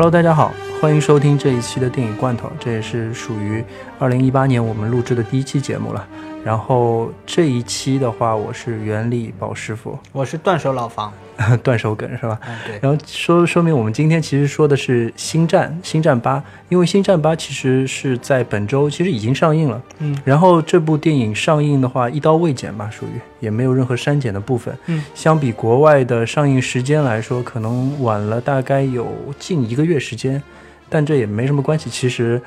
Hello，大家好，欢迎收听这一期的电影罐头，这也是属于二零一八年我们录制的第一期节目了。然后这一期的话，我是袁立宝师傅，我是断手老房，断手梗是吧？嗯，对。然后说说明我们今天其实说的是《星战》《星战八》，因为《星战八》其实是在本周其实已经上映了，嗯。然后这部电影上映的话，一刀未剪吧，属于也没有任何删减的部分，嗯。相比国外的上映时间来说，可能晚了大概有近一个月时间，但这也没什么关系，其实。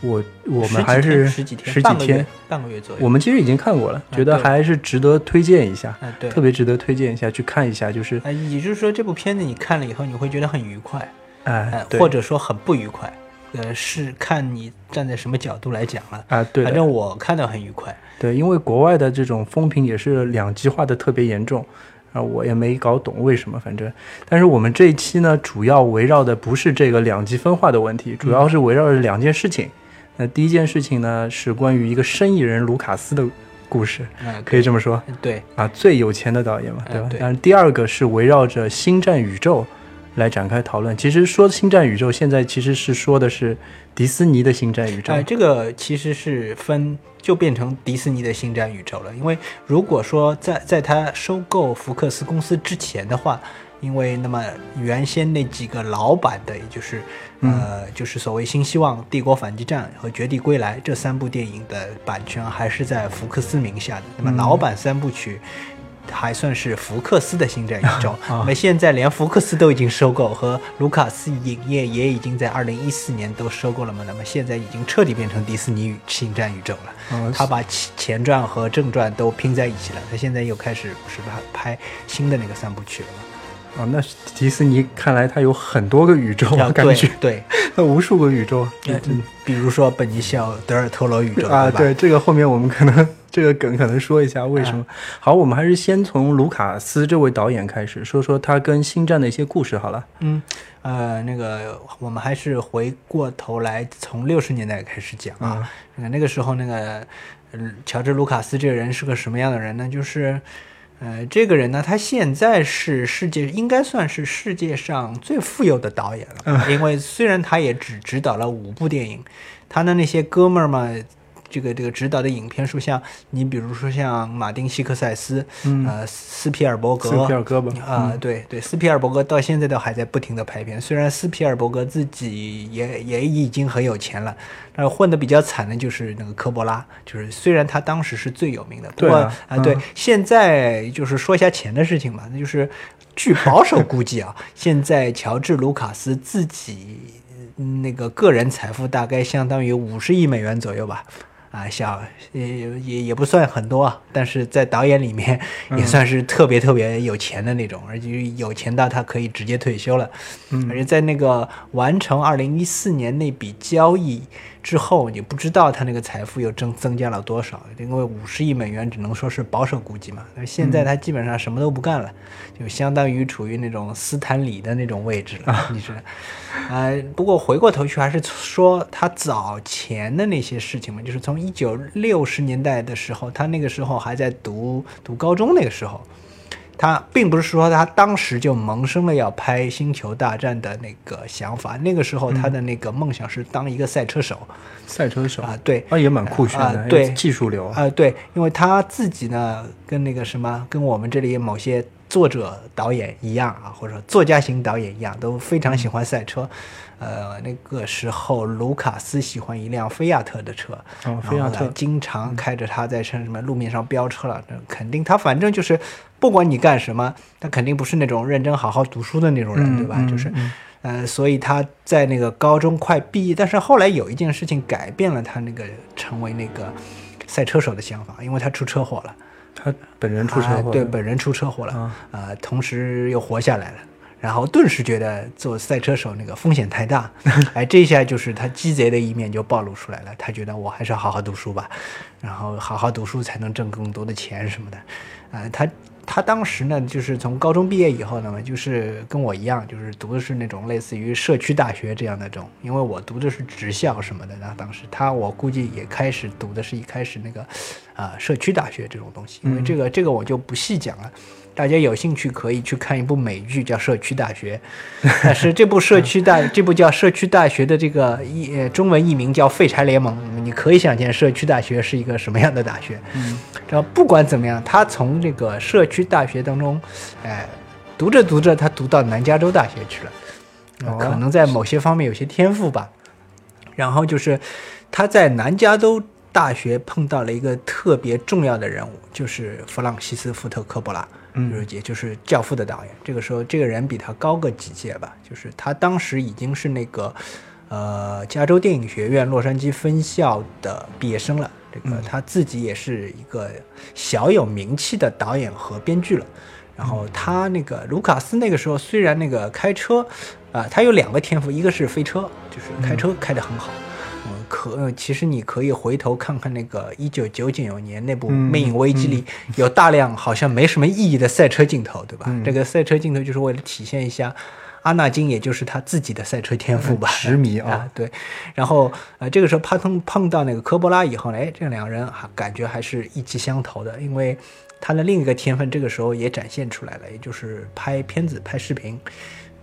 我我们还是十几天，十几天，半个月左右。我们其实已经看过了，觉得还是值得推荐一下，对，特别值得推荐一下，去看一下。就是，也就是说，这部片子你看了以后，你会觉得很愉快，哎，或者说很不愉快，呃，是看你站在什么角度来讲了啊。对，反正我看到很愉快。对，因为国外的这种风评也是两极化的特别严重啊，我也没搞懂为什么，反正。但是我们这一期呢，主要围绕的不是这个两极分化的问题，主要是围绕着两件事情。那第一件事情呢，是关于一个生意人卢卡斯的故事，可以这么说，对啊，最有钱的导演嘛，对吧？对。但是第二个是围绕着星战宇宙来展开讨论。其实说星战宇宙，现在其实是说的是迪士尼的星战宇宙。哎，这个其实是分就变成迪士尼的星战宇宙了。因为如果说在在他收购福克斯公司之前的话。因为那么原先那几个老版的，也就是呃，就是所谓《新希望》《帝国反击战》和《绝地归来》这三部电影的版权还是在福克斯名下的。那么老版三部曲还算是福克斯的星战宇宙。那么现在连福克斯都已经收购，和卢卡斯影业也已经在二零一四年都收购了嘛？那么现在已经彻底变成迪士尼星战宇宙了。他把前前传和正传都拼在一起了。他现在又开始不是拍拍新的那个三部曲了嘛？啊，那迪士尼看来它有很多个宇宙，感觉对，那无数个宇宙，嗯，比如说本尼西奥德尔托罗宇宙啊，对，这个后面我们可能这个梗可能说一下为什么。好，我们还是先从卢卡斯这位导演开始说说他跟星战的一些故事好了。嗯，呃，那个我们还是回过头来从六十年代开始讲啊，那个时候那个嗯，乔治卢卡斯这个人是个什么样的人呢？就是。呃，这个人呢，他现在是世界应该算是世界上最富有的导演了，因为虽然他也只执导了五部电影，他的那些哥们儿嘛。这个这个指导的影片，说像你比如说像马丁·西克塞斯，呃，斯皮尔伯格，斯皮尔格吧，啊，对对，斯皮尔伯格到现在都还在不停的拍片。虽然斯皮尔伯格自己也也已经很有钱了，但混的比较惨的就是那个科波拉，就是虽然他当时是最有名的，不过啊，对，现在就是说一下钱的事情嘛，那就是据保守估计啊，现在乔治·卢卡斯自己那个个人财富大概相当于五十亿美元左右吧。啊，小也也也不算很多，但是在导演里面 也算是特别特别有钱的那种，而且有钱到他可以直接退休了。嗯，而且在那个完成二零一四年那笔交易之后，你不知道他那个财富又增增加了多少，因为五十亿美元只能说是保守估计嘛。那现在他基本上什么都不干了，就相当于处于那种斯坦李的那种位置了。你说，呃，不过回过头去还是说他早前的那些事情嘛，就是从。一九六十年代的时候，他那个时候还在读读高中。那个时候，他并不是说他当时就萌生了要拍《星球大战》的那个想法。那个时候，他的那个梦想是当一个赛车手。赛车手啊，对，啊也蛮酷炫的，对，技术流啊，对，因为他自己呢，跟那个什么，跟我们这里某些作者导演一样啊，或者说作家型导演一样，都非常喜欢赛车。呃，那个时候卢卡斯喜欢一辆菲亚特的车，哦，菲亚特，经常开着它在什么路面上飙车了。肯定他反正就是，不管你干什么，他肯定不是那种认真好好读书的那种人，对吧？就是，呃，所以他在那个高中快毕业，但是后来有一件事情改变了他那个成为那个赛车手的想法，因为他出车祸了。他本人出车祸，对，本人出车祸了，啊，同时又活下来了。然后顿时觉得做赛车手那个风险太大，哎，这一下就是他鸡贼的一面就暴露出来了。他觉得我还是好好读书吧，然后好好读书才能挣更多的钱什么的。啊，他他当时呢，就是从高中毕业以后呢，就是跟我一样，就是读的是那种类似于社区大学这样的种，因为我读的是职校什么的。那当时他我估计也开始读的是一开始那个，啊、社区大学这种东西，因为这个、这个我就不细讲了。大家有兴趣可以去看一部美剧，叫《社区大学》，但是这部社区大这部叫《社区大学》的这个译呃中文译名叫《废柴联盟》，你可以想见社区大学是一个什么样的大学。嗯，然后不管怎么样，他从这个社区大学当中，哎，读着读着，他读到南加州大学去了。可能在某些方面有些天赋吧。然后就是他在南加州大学碰到了一个特别重要的人物，就是弗朗西斯·福特·科波拉，嗯就是也就是《教父》的导演。这个时候，这个人比他高个几届吧，就是他当时已经是那个呃加州电影学院洛杉矶分校的毕业生了。这个他自己也是一个小有名气的导演和编剧了。然后他那个卢卡斯那个时候虽然那个开车，啊、他有两个天赋，一个是飞车，就是开车开得很好。嗯，可呃其实你可以回头看看那个一九九九年那部《嗯魅影危机》里有大量好像没什么意义的赛车镜头，对吧？嗯这个赛车镜头就是为了体现一下阿纳金，也就是他自己的赛车天赋吧，痴迷 啊啊，对。然后呃，这个时候帕通碰到那个科波拉以后呢，哎，这两个人还感觉还是意气相投的，因为他的另一个天分这个时候也展现出来了，也就是拍片子、拍视频。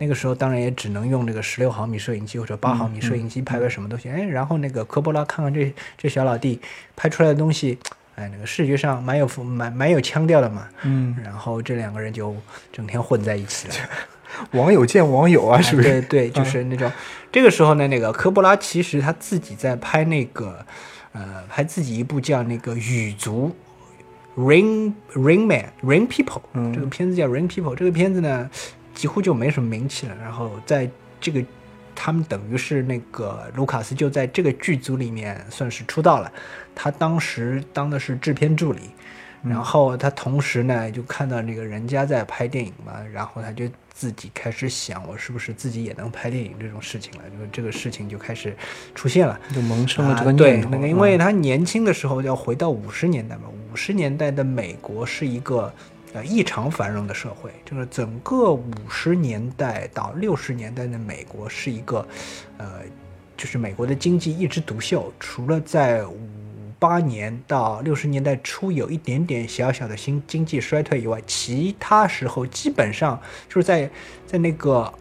那个时候当然也只能用这个十六毫米摄影机或者八毫米摄影机拍拍什么东西，哎，然后那个科波拉看看这这小老弟拍出来的东西，哎，那个视觉上蛮有蛮蛮有腔调的嘛，嗯，然后这两个人就整天混在一起了。网友见网友啊，是不是？对对，就是那种。这个时候呢，那个科波拉其实他自己在拍那个，呃，拍自己一部叫那个《雨族》（Rain Rain Man Rain People），、嗯这个片子叫《Rain People》。这个片子呢，几乎就没什么名气了。然后在这个，他们等于是那个卢卡斯就在这个剧组里面算是出道了。他当时当的是制片助理。然后他同时呢，就看到那个人家在拍电影嘛，然后他就自己开始想，我是不是自己也能拍电影这种事情了？就这个事情就开始出现了。就萌生了这个念头。那个，因为他年轻的时候要回到五十年代嘛，五十年代的美国是一个呃异常繁荣的社会，就是整个五十年代到六十年代的美国是一个，呃，就是美国的经济一枝独秀，除了在五八年到六十年代初有一点点小小的新经济衰退以外，其他时候基本上就是在在那个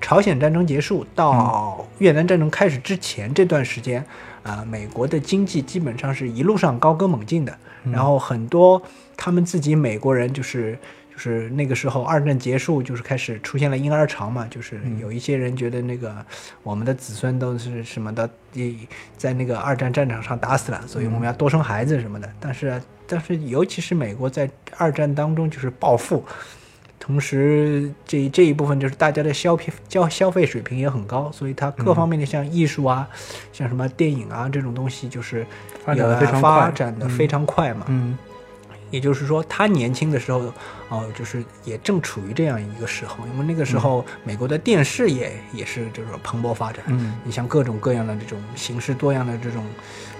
朝鲜战争结束到越南战争开始之前这段时间，啊、美国的经济基本上是一路上高歌猛进的。然后很多他们自己美国人就是就是那个时候二战结束，就是开始出现了婴儿潮嘛，就是有一些人觉得那个我们的子孙都是什么的，一在那个二战战场上打死了，所以我们要多生孩子什么的。但是但是尤其是美国在二战当中就是暴富。同时，这这一部分就是大家的消费消消费水平也很高，所以它各方面的像艺术啊，像什么电影啊这种东西，就是发展的非常快嘛。嗯也就是说，他年轻的时候，哦、就是也正处于这样一个时候，因为那个时候美国的电视也也是就是蓬勃发展。嗯你像各种各样的这种形式多样的这种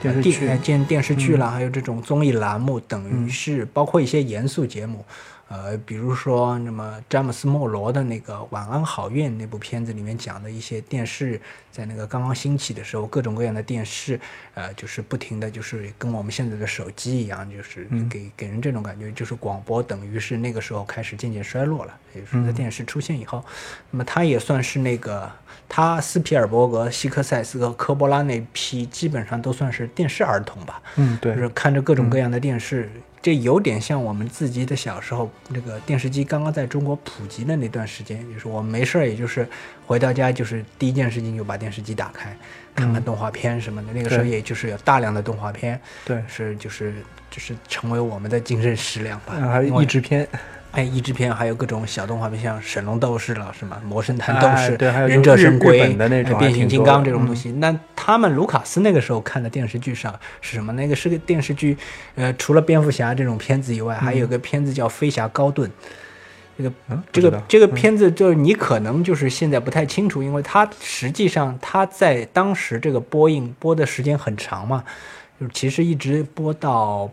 呃电视剧电电电视剧啦，还有这种综艺栏目，等于是包括一些严肃节目。呃，比如说，那么詹姆斯·莫罗的那个《晚安好运》那部片子里面讲的一些电视，在那个刚刚兴起的时候，各种各样的电视，呃，就是不停的就是跟我们现在的手机一样，就是给给人这种感觉，就是广播等于是那个时候开始渐渐衰落了，也就是在电视出现以后，那么他也算是那个他斯皮尔伯格、希克塞斯和科波拉那批，基本上都算是电视儿童吧。嗯，对，就是看着各种各样的电视，这有点像我们自己的小时候，那个电视机刚刚在中国普及的那段时间，就是我没事儿，也就是回到家，就是第一件事情就把电视机打开，看看动画片什么的。那个时候也就是有大量的动画片，对，是就是就是成为我们的精神食粮吧。啊还有因为译制片，哎，译制片还有各种小动画片，像《神龙斗士》了，是吗？《魔神坛斗士》哎对还有忍者神龟本的那种哎变形金刚这种东西。那他们卢卡斯那个时候看的电视剧上是什么？那个是个电视剧，呃，除了蝙蝠侠这种片子以外，还有个片子叫《飞侠高顿》。这个嗯，这个这个片子就是你可能就是现在不太清楚，因为它实际上它在当时这个播映播的时间很长嘛，就是其实一直播到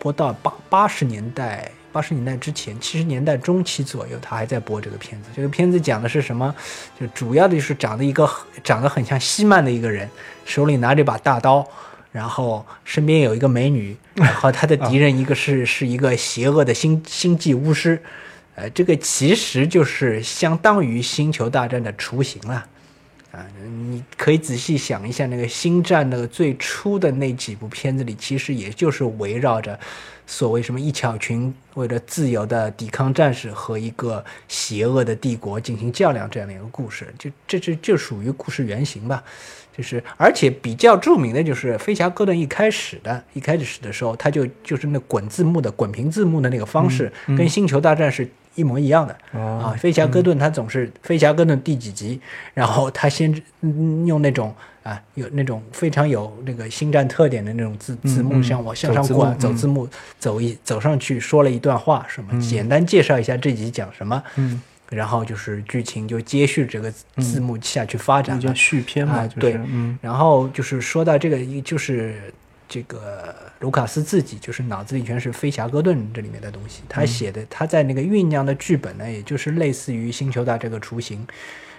播到八八十年代八十年代之前，七十年代中期左右，他还在播这个片子。这个片子讲的是什么？就主要的就是长得一个长得很像西曼的一个人，手里拿着把大刀。然后身边有一个美女，然后他的敌人一个是是一个邪恶的星星际巫师，呃，这个其实就是相当于星球大战的雏形了。你可以仔细想一下，那个星战那个最初的那几部片子里，其实也就是围绕着所谓什么一小群为了自由的抵抗战士和一个邪恶的帝国进行较量这样的一个故事，就这这就属于故事原型吧。就是，而且比较著名的就是飞侠哥顿一开始的一开始的时候，他就就是那滚字幕的滚屏字幕的那个方式，跟星球大战是一模一样的。哦。啊，飞侠哥顿他总是飞侠哥顿第几集，然后他先嗯用那种啊有那种非常有那个星战特点的那种字字幕，嗯向我向上滚，走字幕嗯。走一走上去说了一段话，什么简单介绍一下这集讲什么，嗯，然后就是剧情就接续这个字幕下去发展了。那叫续篇嘛，就是啊对。嗯。然后就是说到这个，一就是这个卢卡斯自己就是脑子里全是飞侠哥顿这里面的东西，他写的他在那个酝酿的剧本呢，也就是类似于星球大这个雏形，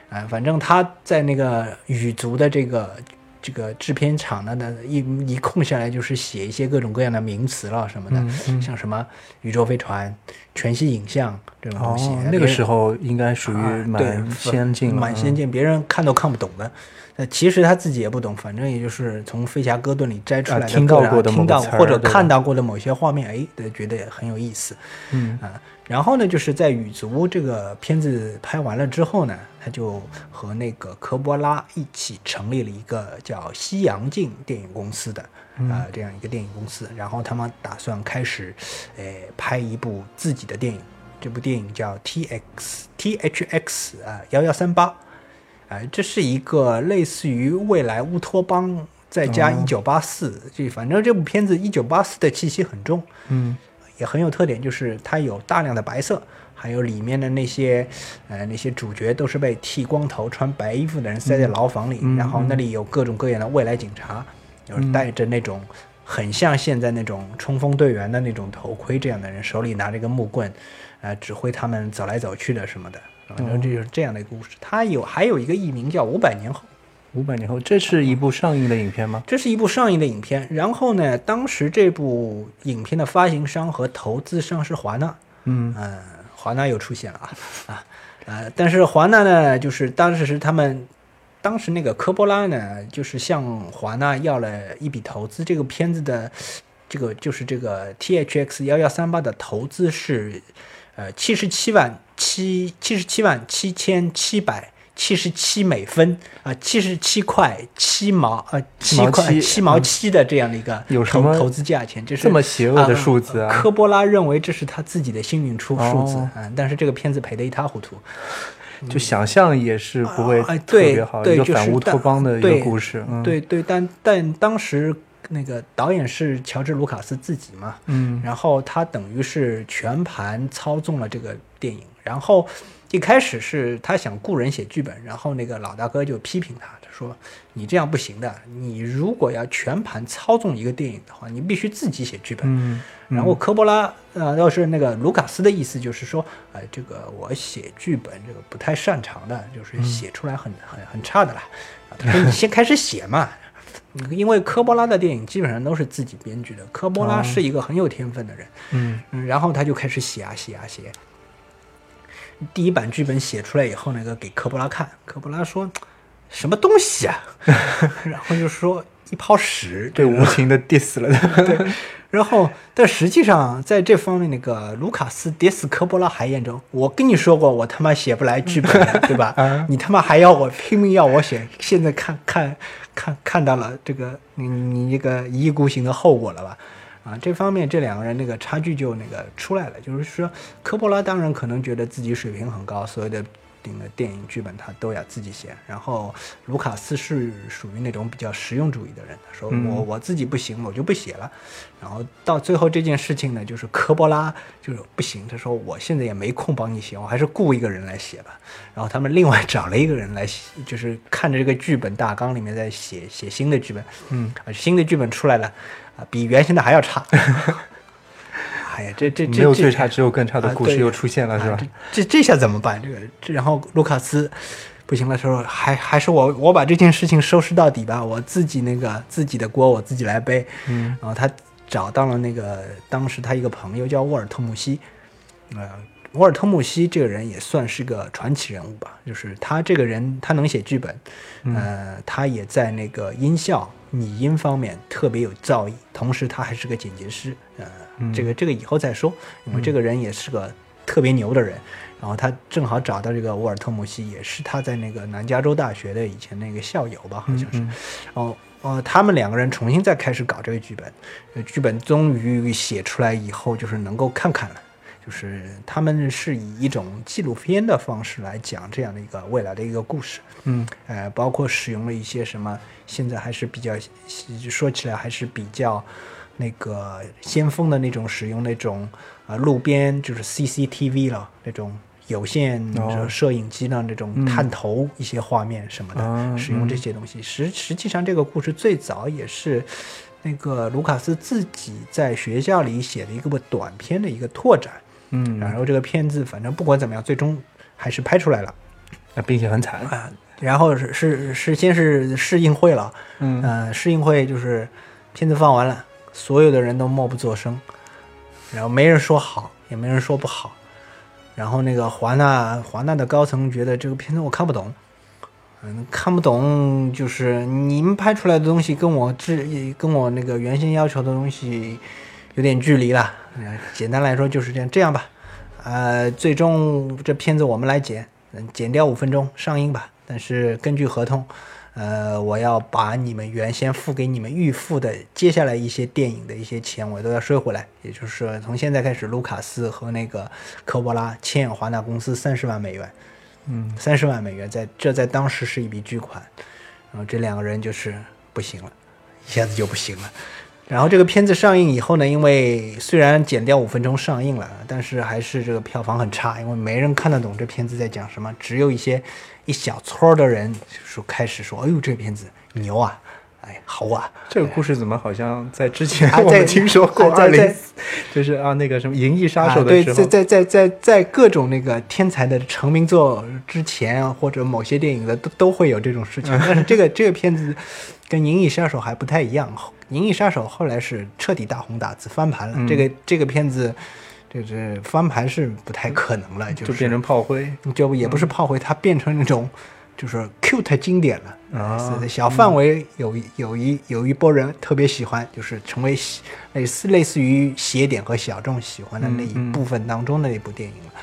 啊、反正他在那个羽族的这个。这个制片厂呢，呢一一空下来就是写一些各种各样的名词了什么的，嗯嗯像什么宇宙飞船、全息影像这种东西。哦，那个时候应该属于蛮先进蛮先进，别人看都看不懂的。呃，其实他自己也不懂，反正也就是从飞侠哥顿里摘出来的啊听到过的听到或者看到过的某些画面，哎，对觉得也很有意思。嗯啊，然后呢，就是在《雨族》这个片子拍完了之后呢，他就和那个科波拉一起成立了一个叫西洋镜电影公司的啊、这样一个电影公司。然后他们打算开始，呃，拍一部自己的电影。这部电影叫 T X T H X 啊幺幺三八，哎，这是一个类似于未来乌托邦再加一九八四，这反正这部片子一九八四的气息很重。嗯也很有特点，就是它有大量的白色，还有里面的那些呃那些主角都是被剃光头、穿白衣服的人塞在牢房里，嗯然后那里有各种各样的未来警察，就是戴着那种很像现在那种冲锋队员的那种头盔这样的人，手里拿着一个木棍，呃，指挥他们走来走去的什么的。反正这就是这样的一个故事。它有还有一个译名叫《五百年后》。五百年后，这是一部上映的影片吗？这是一部上映的影片，然后呢，当时这部影片的发行商和投资商是华纳，嗯嗯，华纳又出现了啊啊呃，但是华纳呢，就是当时是他们当时那个科波拉呢，就是向华纳要了一笔投资，这个片子的这个就是这个 T H X 幺幺三八的投资是呃七十七万七七十七万七千七百。七十七美分啊，七十七块七毛呃七块七毛七的这样的一个有什么投投资价钱，这是这么邪恶的数字啊科波拉认为这是他自己的幸运出数字哦啊、但是这个片子赔得一塌糊涂。就想象也是不会哎特别好，对一个反乌托邦的一个故事。嗯，对对，但但当时那个导演是乔治·卢卡斯自己嘛，嗯然后他等于是全盘操纵了这个电影，然后一开始是他想雇人写剧本，然后那个老大哥就批评他，他说你这样不行的，你如果要全盘操纵一个电影的话，你必须自己写剧本。嗯然后科波拉，呃，要是那个卢卡斯的意思就是说，呃，这个我写剧本这个不太擅长的，就是写出来很很很差的啦。啊他说你先开始写嘛，因为科波拉的电影基本上都是自己编剧的，科波拉哦是一个很有天分的人，嗯嗯，然后他就开始写啊写啊写。第一版剧本写出来以后，那个给科波拉看，科波拉说什么东西啊？然后就说一泡屎，被无情的 diss 了。对，然后但实际上在这方面，那个卢卡斯迪斯科波拉还严重。我跟你说过，我他妈写不来剧本，对吧？你他妈还要我拼命要我写，现在看看看看到了这个你你这个一意孤行的后果了吧？啊，这方面这两个人那个差距就那个出来了，就是说科波拉当然可能觉得自己水平很高，所有的顶的电影剧本他都要自己写，然后卢卡斯是属于那种比较实用主义的人，他说嗯我我自己不行，我就不写了。然后到最后这件事情呢，就是科波拉就是不行，他说我现在也没空帮你写，我还是雇一个人来写吧。然后他们另外 找了一个人来写，就是看着这个剧本大纲里面在写写新的剧本，嗯，啊，新的剧本出来了，啊，比原先的还要差。哎呀，这这这这没有最差，只有更差的故事又出现了，是吧啊？这这这下怎么办？这个，这然后卢卡斯不行了，说还还是我我把这件事情收拾到底吧，我自己那个自己的锅我自己来背。嗯然后他找到了那个当时他一个朋友叫沃尔特姆西，呃，沃尔特穆西这个人也算是个传奇人物吧，就是他这个人他能写剧本，呃，他也在那个音效拟音方面特别有造诣，同时他还是个剪辑师，呃，这个这个以后再说，因为这个人也是个特别牛的人。然后他正好找到这个沃尔特姆西，也是他在那个南加州大学的以前那个校友吧，好像是。然后呃，他们两个人重新再开始搞这个剧本，呃剧本终于写出来以后，就是能够看看了。就是他们是以一种纪录片的方式来讲这样的一个未来的一个故事，嗯呃，包括使用了一些什么，现在还是比较说起来还是比较那个先锋的那种使用那种呃路边就是 CCTV 了那种有线哦摄影机的那种探头一些画面什么的，啊使用这些东西。实实际上这个故事最早也是那个卢卡斯自己在学校里写的一个短片的一个拓展。嗯，然后这个片子反正不管怎么样，最终还是拍出来了啊并且很惨。啊。然后是是是先是试映会了，嗯呃，试映会就是片子放完了，所有的人都默不作声，然后没人说好，也没人说不好。然后那个华纳华纳的高层觉得这个片子我看不懂，嗯，看不懂，就是你们拍出来的东西跟我这跟我那个原先要求的东西有点距离了。嗯简单来说就是这样，这样吧，呃，最终这片子我们来剪，剪掉五分钟上映吧。但是根据合同，呃，我要把你们原先付给你们预付的接下来一些电影的一些钱，我都要收回来。也就是说，从现在开始，卢卡斯和那个科波拉欠华纳公司三十万美元。嗯三十万美元在这在当时是一笔巨款，然后这两个人就是不行了，一下子就不行了。然后这个片子上映以后呢，因为虽然剪掉五分钟上映了，但是还是这个票房很差，因为没人看得懂这片子在讲什么，只有一些一小撮的人说开始说，哎呦这片子牛啊，哎好啊，这个故事怎么好像在之前我们听说过？啊在在二零就是啊那个什么《银翼杀手》的时候，在在在在在各种那个天才的成名作之前啊，或者某些电影的都都会有这种事情。但是这个这个片子跟《银翼杀手》还不太一样，《银翼杀手》后来是彻底大红大紫翻盘了。嗯这个这个片子，就是翻盘是不太可能了，就就是变成炮灰就也不是炮灰，它变成那种就是 cute 经典了。啊小范围有一有一有一波人特别喜欢，就是成为类似类似于邪典和小众喜欢的那一部分当中的那部电影了。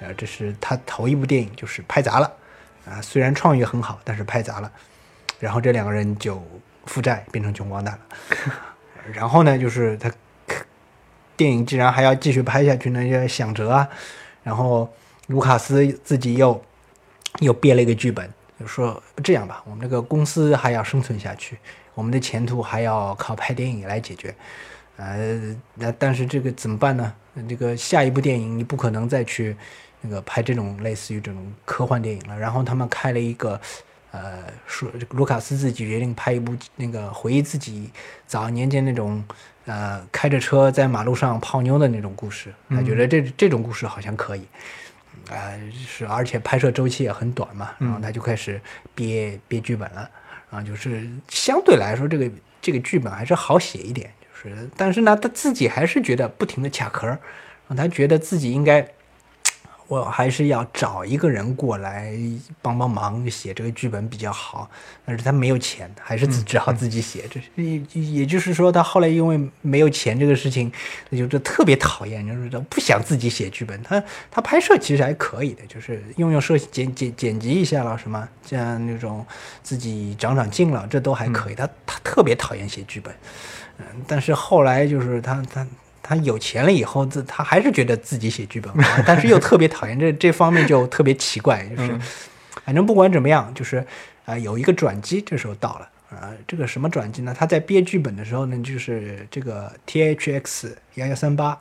然后这是他头一部电影，就是拍砸了啊，虽然创意很好，但是拍砸了。然后这两个人就负债变成穷光蛋了。然后呢，就是他电影既然还要继续拍下去呢，就要想辙啊。然后卢卡斯自己又又编了一个剧本，就说这样吧，我们这个公司还要生存下去，我们的前途还要靠拍电影来解决。呃，那但是这个怎么办呢？这个下一部电影你不可能再去那个拍这种类似于这种科幻电影了。然后他们开了一个，呃，说卢卡斯自己决定拍一部那个回忆自己早年间那种，呃，开着车在马路上泡妞的那种故事。他觉得这这种故事好像可以。啊、是，而且拍摄周期也很短嘛，然后他就开始憋憋剧本了，然后，就是相对来说这个这个剧本还是好写一点，就是，但是呢，他自己还是觉得不停的卡壳，他觉得自己应该，我还是要找一个人过来帮帮忙写这个剧本比较好，但是他没有钱，还是只好自己写。这是也就是说，他后来因为没有钱这个事情，那就特别讨厌，就是他不想自己写剧本。他他拍摄其实还可以的，就是用用摄剪剪剪辑一下了什么，这样那种自己长长进了，这都还可以。他他特别讨厌写剧本，嗯，但是后来就是他他。他有钱了以后，自他还是觉得自己写剧本，但是又特别讨厌这这方面就特别奇怪，就是、反正不管怎么样，就是啊、有一个转机，这时候到了啊、这个什么转机呢？他在编剧本的时候呢，就是这个 T H X 幺幺三八，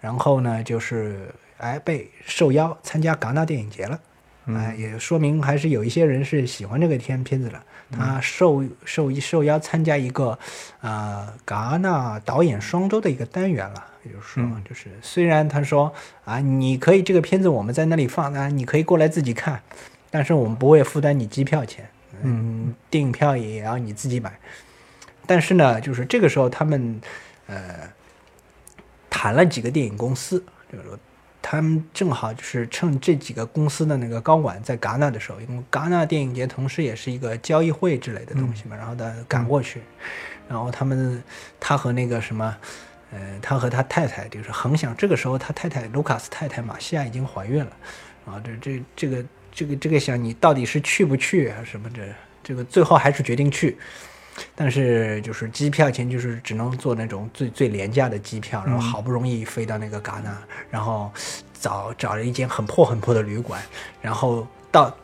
然后呢就是哎被受邀参加戛纳电影节了。哎，也说明还是有一些人是喜欢这个片片子的。他受受受邀参加一个，呃，戛纳导演双周的一个单元了。也就是说，就是虽然他说啊，你可以这个片子我们在那里放啊，你可以过来自己看，但是我们不会负担你机票钱，嗯，电影票也要你自己买。但是呢，就是这个时候他们呃谈了几个电影公司，就是说他们正好就是趁这几个公司的那个高管在戛纳的时候，因为戛纳电影节同时也是一个交易会之类的东西嘛，然后他赶过去，然后他们他和那个什么。呃，他和他太太就是很想，这个时候他太太卢卡斯太太马西亚已经怀孕了，啊，这这这个这个这个想你到底是去不去还啊什么这这个最后还是决定去，但是就是机票钱就是只能坐那种最最廉价的机票，然后好不容易飞到那个戛纳，然后找找了一间很破很破的旅馆，然后到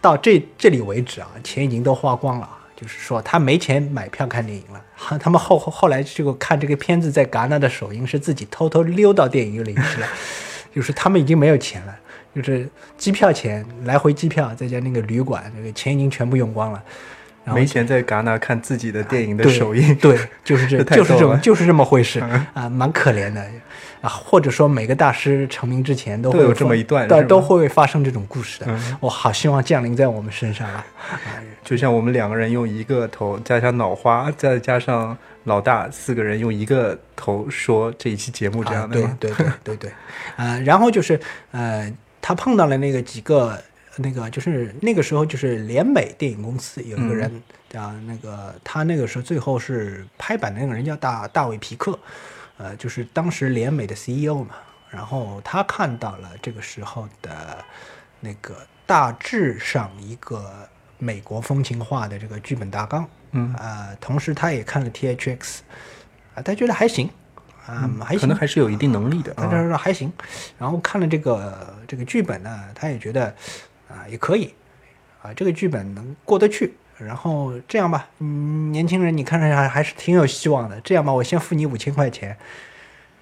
到这这里为止啊，钱已经都花光了。就是说他没钱买票看电影了，他们后后来这个看这个片子在戛纳的首映是自己偷偷溜到电影院里去了，就是他们已经没有钱了，就是机票钱来回机票再加那个旅馆，那个钱已经全部用光了，没钱在戛纳看自己的电影的首映，对，就是这就是这么就是这么回事啊，蛮可怜的。啊，或者说每个大师成名之前都会有这么一段，对，都会发生这种故事的。我好希望降临在我们身上啊！就像我们两个人用一个头，加上脑花，再加上老大，四个人用一个头说这一期节目这样的。对对对对对。呃，然后就是呃，他碰到了那个几个那个，就是那个时候就是联美电影公司有一个人啊那个，他那个时候最后是拍板的那个人叫大大卫皮克。呃，就是当时联美的 CEO 嘛，然后他看到了这个时候的，那个大致上一个美国风情化的这个剧本大纲，嗯，呃，同时他也看了 THX，啊，他觉得还行，啊，还行，可能还是有一定能力的，他说还行，然后看了这个这个剧本呢，他也觉得啊也可以，啊，这个剧本能过得去。然后这样吧，嗯，年轻人，你看上去还还是挺有希望的。这样吧，我先付你五千块钱，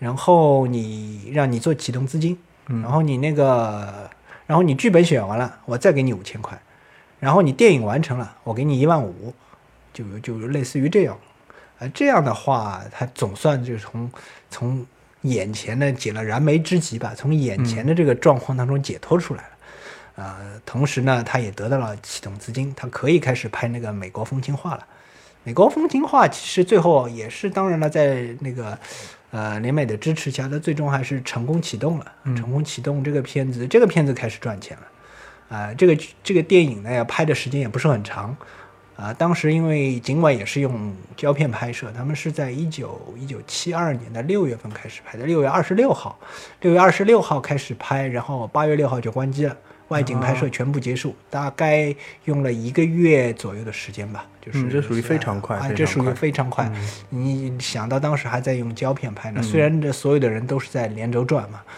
然后你让你做启动资金，然后你那个，然后你剧本选完了，我再给你五千块，然后你电影完成了，我给你一万五，就就类似于这样。啊，这样的话，他总算就从从眼前的解了燃眉之急吧，从眼前的这个状况当中解脱出来了。呃，同时呢，他也得到了启动资金，他可以开始拍那个美国风情画了。美国风情画其实最后也是，当然了，在那个呃联美的支持下，他最终还是成功启动了，成功启动这个片子，这个片子开始赚钱了。啊，这个这个电影呢，要拍的时间也不是很长。啊，当时因为尽管也是用胶片拍摄，他们是在一九一九七二年的六月份开始拍的，六月二十六号，六月二十六号开始拍，然后八月六号就关机了。外景拍摄全部结束，大概用了一个月左右的时间吧。就是这属于非常快，这属于非常快。你想到当时还在用胶片拍呢，虽然这所有的人都是在连轴转嘛。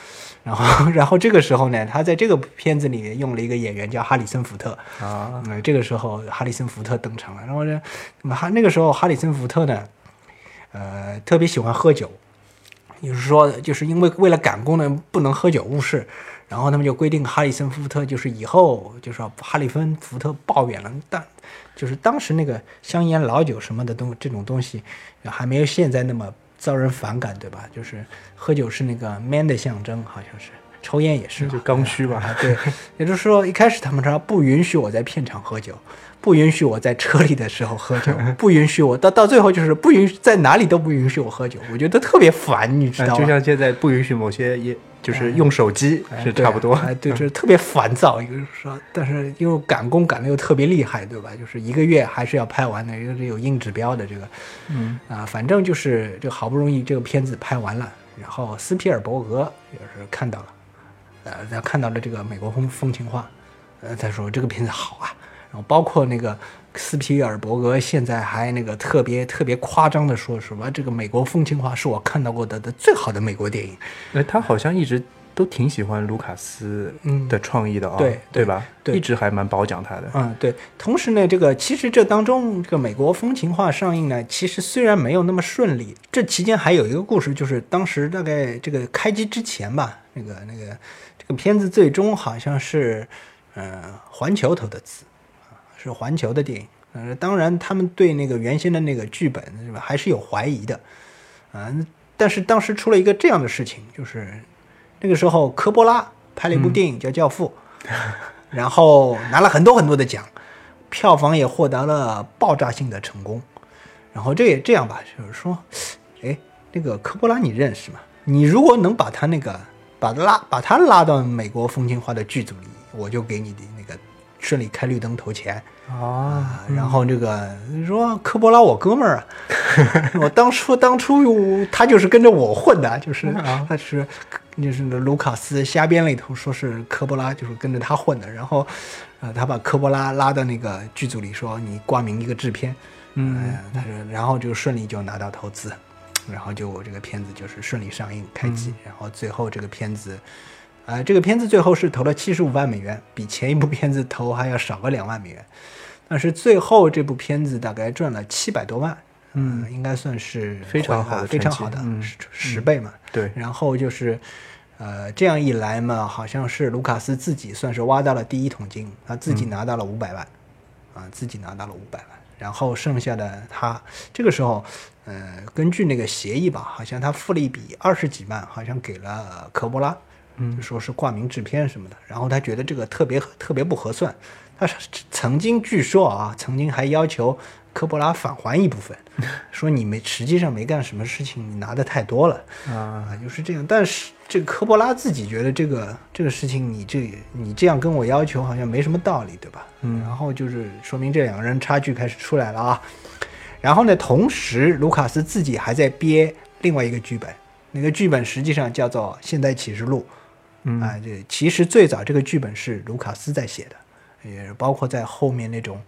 然后，然后这个时候呢，他在这个片子里面用了一个演员叫哈里森福特啊。这个时候哈里森福特登场了。然后呢，那么哈那个时候哈里森福特呢，呃，特别喜欢喝酒，就是说，就是因为为了赶工呢，不能喝酒误事。然后他们就规定哈里森福特就是以后就说哈里芬福特抱怨了，但就是当时那个香烟老酒什么的东这种东西还没有现在那么遭人反感，对吧？就是喝酒是那个 man 的象征，好像是抽烟也是就刚需吧？对，也就是说一开始他们说不允许我在片场喝酒，不允许我在车里的时候喝酒，不允许我到到最后就是不允许在哪里都不允许我喝酒，我觉得特别烦，你知道吗？就像现在不允许某些也。就是用手机是差不多，哎，对，就是特别烦躁。就是说，但是又赶工赶的又特别厉害，对吧？就是一个月还是要拍完的，因为有硬指标的这个，嗯啊，反正就是这好不容易这个片子拍完了，然后斯皮尔伯格也是看到了，呃，他看到了这个美国风风情画，呃，他说这个片子好啊，然后包括那个。斯皮尔伯格现在还那个特别特别夸张的说什么这个美国风情画是我看到过的的最好的美国电影。哎，他好像一直都挺喜欢卢卡斯的创意的啊，对对吧？对，一直还蛮褒奖他的。嗯，对。同时呢，这个其实这当中这个美国风情画上映呢，其实虽然没有那么顺利，这期间还有一个故事，就是当时大概这个开机之前吧，那个那个这个片子最终好像是呃环球投的资。是环球的电影，呃，当然他们对那个原先的那个剧本是吧，还是有怀疑的，嗯，但是当时出了一个这样的事情，就是那个时候科波拉拍了一部电影叫《教父》，然后拿了很多很多的奖，票房也获得了爆炸性的成功。然后这也这样吧，就是说，哎，那个科波拉你认识吗？你如果能把他那个把他拉把他拉到美国风情化的剧组里，我就给你的那个顺利开绿灯投钱。啊，然后这个你说科波拉我哥们儿啊，我当初当初他就是跟着我混的，就是啊他是就是卢卡斯瞎编了一头，说是科波拉就是跟着他混的，然后呃他把科波拉拉到那个剧组里说你挂名一个制片，嗯呃他说然后就顺利就拿到投资，然后就我这个片子就是顺利上映开机，然后最后这个片子。呃，这个片子最后是投了七十五万美元，比前一部片子投还要少个两万美元。但是最后这部片子大概赚了七百多万，嗯，应该算是非常好的非常好的十十倍嘛。对，然后就是，呃，这样一来嘛，好像是卢卡斯自己算是挖到了第一桶金，他自己拿到了五百万，啊，自己拿到了五百万，然后剩下的他这个时候，呃，根据那个协议吧，好像他付了一笔二十几万，好像给了科波拉，嗯就说是挂名制片什么的，然后他觉得这个特别特别不合算，他是曾经据说啊，曾经还要求科波拉返还一部分，说你没实际上没干什么事情，你拿的太多了。啊，啊，就是这样。但是这个科波拉自己觉得这个这个事情，你这你这样跟我要求好像没什么道理，对吧？嗯然后就是说明这两个人差距开始出来了啊。然后呢，同时卢卡斯自己还在憋另外一个剧本，那个剧本实际上叫做《现代启示录》。嗯啊，这其实最早这个剧本是卢卡斯在写的，也包括在后面那种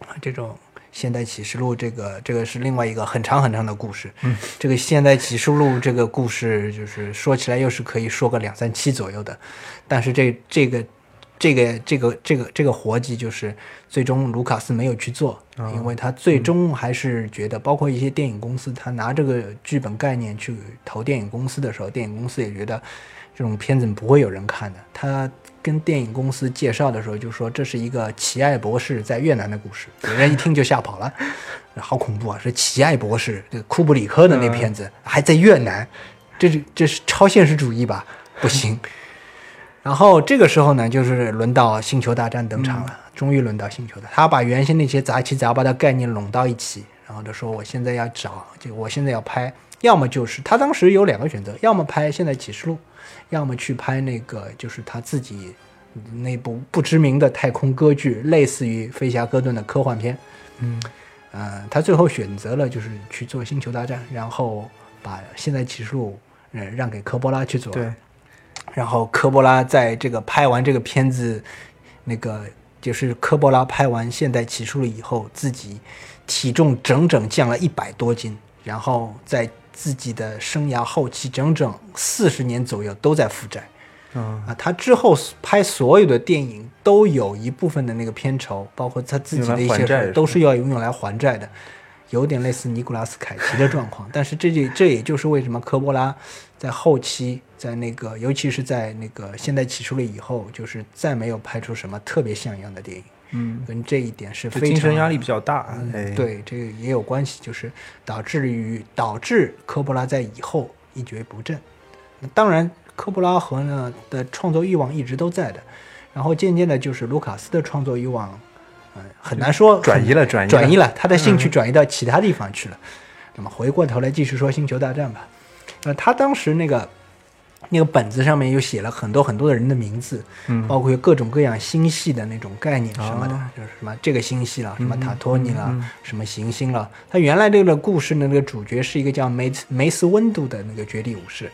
啊这种《现代启示录》这个这个是另外一个很长很长的故事。嗯，这个《现代启示录》这个故事就是说起来又是可以说个两三期左右的，但是这这个这个这个这个这个活计就是最终卢卡斯没有去做，因为他最终还是觉得，包括一些电影公司，他拿这个剧本概念去投电影公司的时候，电影公司也觉得这种片子不会有人看的。他跟电影公司介绍的时候就说这是一个奇爱博士在越南的故事，有人一听就吓跑了，好恐怖啊！是奇爱博士，这个库布里克的那片子、还在越南，这是这是超现实主义吧？不行。然后这个时候呢，就是轮到星球大战登场了，终于轮到星球大战。他把原先那些杂七杂八的概念拢到一起，然后就说我现在要找，就我现在要拍，要么就是他当时有两个选择，要么拍《现在启示录》，要么去拍那个就是他自己那部不知名的太空歌剧，类似于《飞侠哥顿》的科幻片。嗯呃，他最后选择了就是去做《星球大战》，然后把《现代启示录》呃让给科波拉去做。对，然后科波拉在这个拍完这个片子，那个就是科波拉拍完《现代启示录》以后，自己体重整整降了一百多斤，然后在自己的生涯后期整整四十年左右都在负债。嗯啊，他之后拍所有的电影都有一部分的那个片酬，包括他自己的一些都是要用来还债的，有点类似尼古拉斯凯奇的 状况。但是这就这也就是为什么科波拉在后期，在那个尤其是在那个现代启示录以后，就是再没有拍出什么特别像样的电影，嗯，跟这一点是非常就精神压力比较大，对，这个也有关系，就是导致于导致科波拉在以后一蹶不振。那当然，科波拉和呢的创作欲望一直都在的，然后渐渐的，就是卢卡斯的创作欲望，嗯、很难说 转移了，转移了，转移了，他的兴趣转移到其他地方去了。那么回过头来继续说《星球大战》吧。呃，他当时那个那个本子上面又写了很多很多的人的名字，嗯。包括有各种各样星系的那种概念什么的，哦。就是什么这个星系了，什么塔托尼了，嗯嗯。什么行星了。他原来这个故事的，那个主角是一个叫梅梅斯温度的那个绝地武士。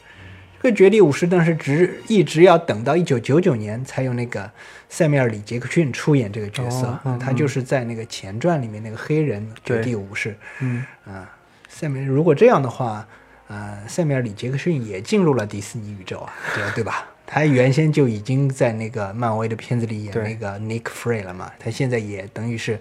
这个绝地武士，当时直一直要等到一九九九年才有那个塞缪尔·里杰克逊出演这个角色，哦。嗯他就是在那个前传里面那个黑人绝地武士。嗯。啊，塞缪如果这样的话，呃，塞缪尔·里杰克逊也进入了迪士尼宇宙啊，对 对吧？他原先就已经在那个漫威的片子里演那个 Nick Fury 了嘛，他现在也等于是，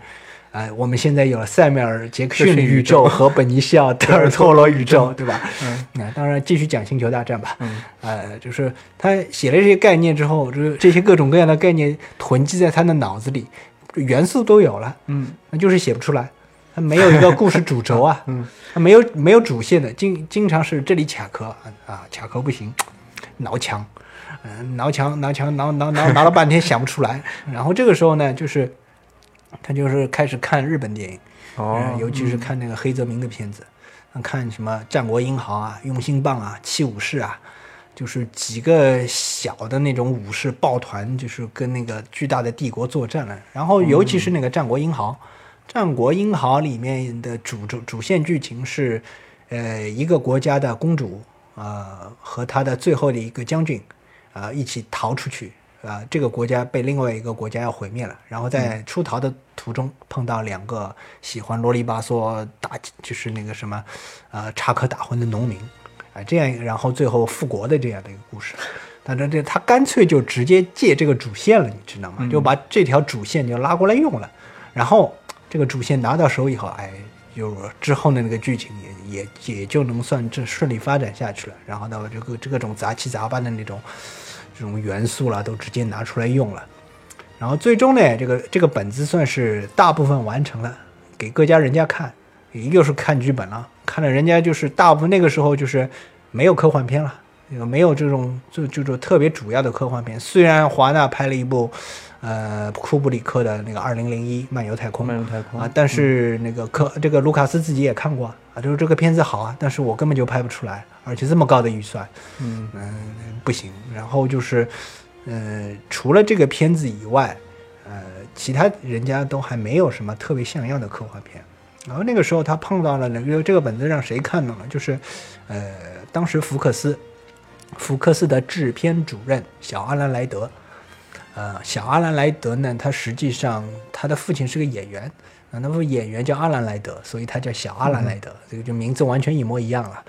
呃，我们现在有了塞缪尔·杰克逊宇宙和本尼西奥·德尔托罗宇宙，对吧？嗯，那当然继续讲星球大战吧。嗯，呃，就是他写了这些概念之后，就是这些各种各样的概念囤积在他的脑子里，元素都有了，嗯，那就是写不出来。他没有一个故事主轴啊，嗯，他没有没有主线的，经经常是这里卡壳啊啊，卡壳不行，挠墙，嗯、挠墙挠墙挠挠挠挠了半天想不出来。然后这个时候呢，就是他就是开始看日本电影，哦嗯，尤其是看那个黑泽明的片子，看什么《战国英豪》啊、《用心棒》啊、《七武士》啊，就是几个小的那种武士抱团，就是跟那个巨大的帝国作战了。然后尤其是那个《战国英豪》，战国英豪》里面的主主主线剧情是，呃，一个国家的公主呃和她的最后的一个将军啊、呃一起逃出去。啊、这个国家被另外一个国家要毁灭了，然后在出逃的途中碰到两个喜欢啰里吧嗦打，就是那个什么，呃，插科打诨的农民，啊、这样，然后最后复国的这样的一个故事。但这这他干脆就直接借这个主线了，你知道吗？就把这条主线就拉过来用了，然后这个主线拿到手以后，哎，就之后的那个剧情也也也就能算这顺利发展下去了。然后到这个这各种杂七杂八的那种这种元素啦，都直接拿出来用了。然后最终呢，这个这个本子算是大部分完成了，给各家人家看，又是看剧本了，看了人家就是大部分那个时候就是没有科幻片了，没有这种就就就特别主要的科幻片。虽然华纳拍了一部，呃，库布里克的那个《二零零一漫游太空》漫游太空啊，但是那个科这个卢卡斯自己也看过啊，就是这个片子好啊，但是我根本就拍不出来，而且这么高的预算，嗯嗯，不行。然后就是，呃，除了这个片子以外，呃，其他人家都还没有什么特别像样的科幻片。然后那个时候他碰到了那个这个本子让谁看到了？就是，呃，当时福克斯，福克斯的制片主任小阿兰莱德。呃，小阿兰莱德呢，他实际上他的父亲是个演员，啊，那部演员叫阿兰莱德，所以他叫小阿兰莱德，这个就名字完全一模一样了。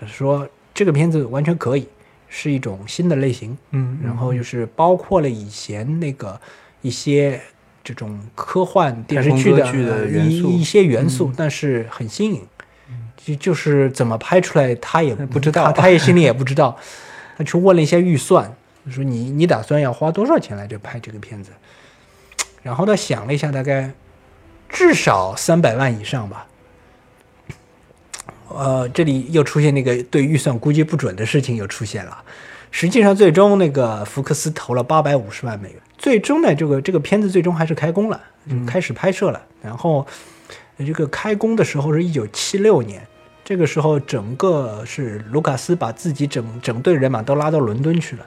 就是说这个片子完全可以是一种新的类型，嗯，然后就是包括了以前那个一些这种科幻电视剧的一一些元素，但是很新颖。就就是怎么拍出来，他也不知道他他也心里也不知道。他去问了一下预算，就说你你打算要花多少钱来这拍这个片子？然后他想了一下，大概至少三百万以上吧。呃，这里又出现那个对预算估计不准的事情又出现了。实际上，最终那个福克斯投了八百五十万美元。最终呢，这个这个片子最终还是开工了，就开始拍摄了。然后，呃这个开工的时候是一九七六年，这个时候整个是卢卡斯把自己整整队人马都拉到伦敦去了。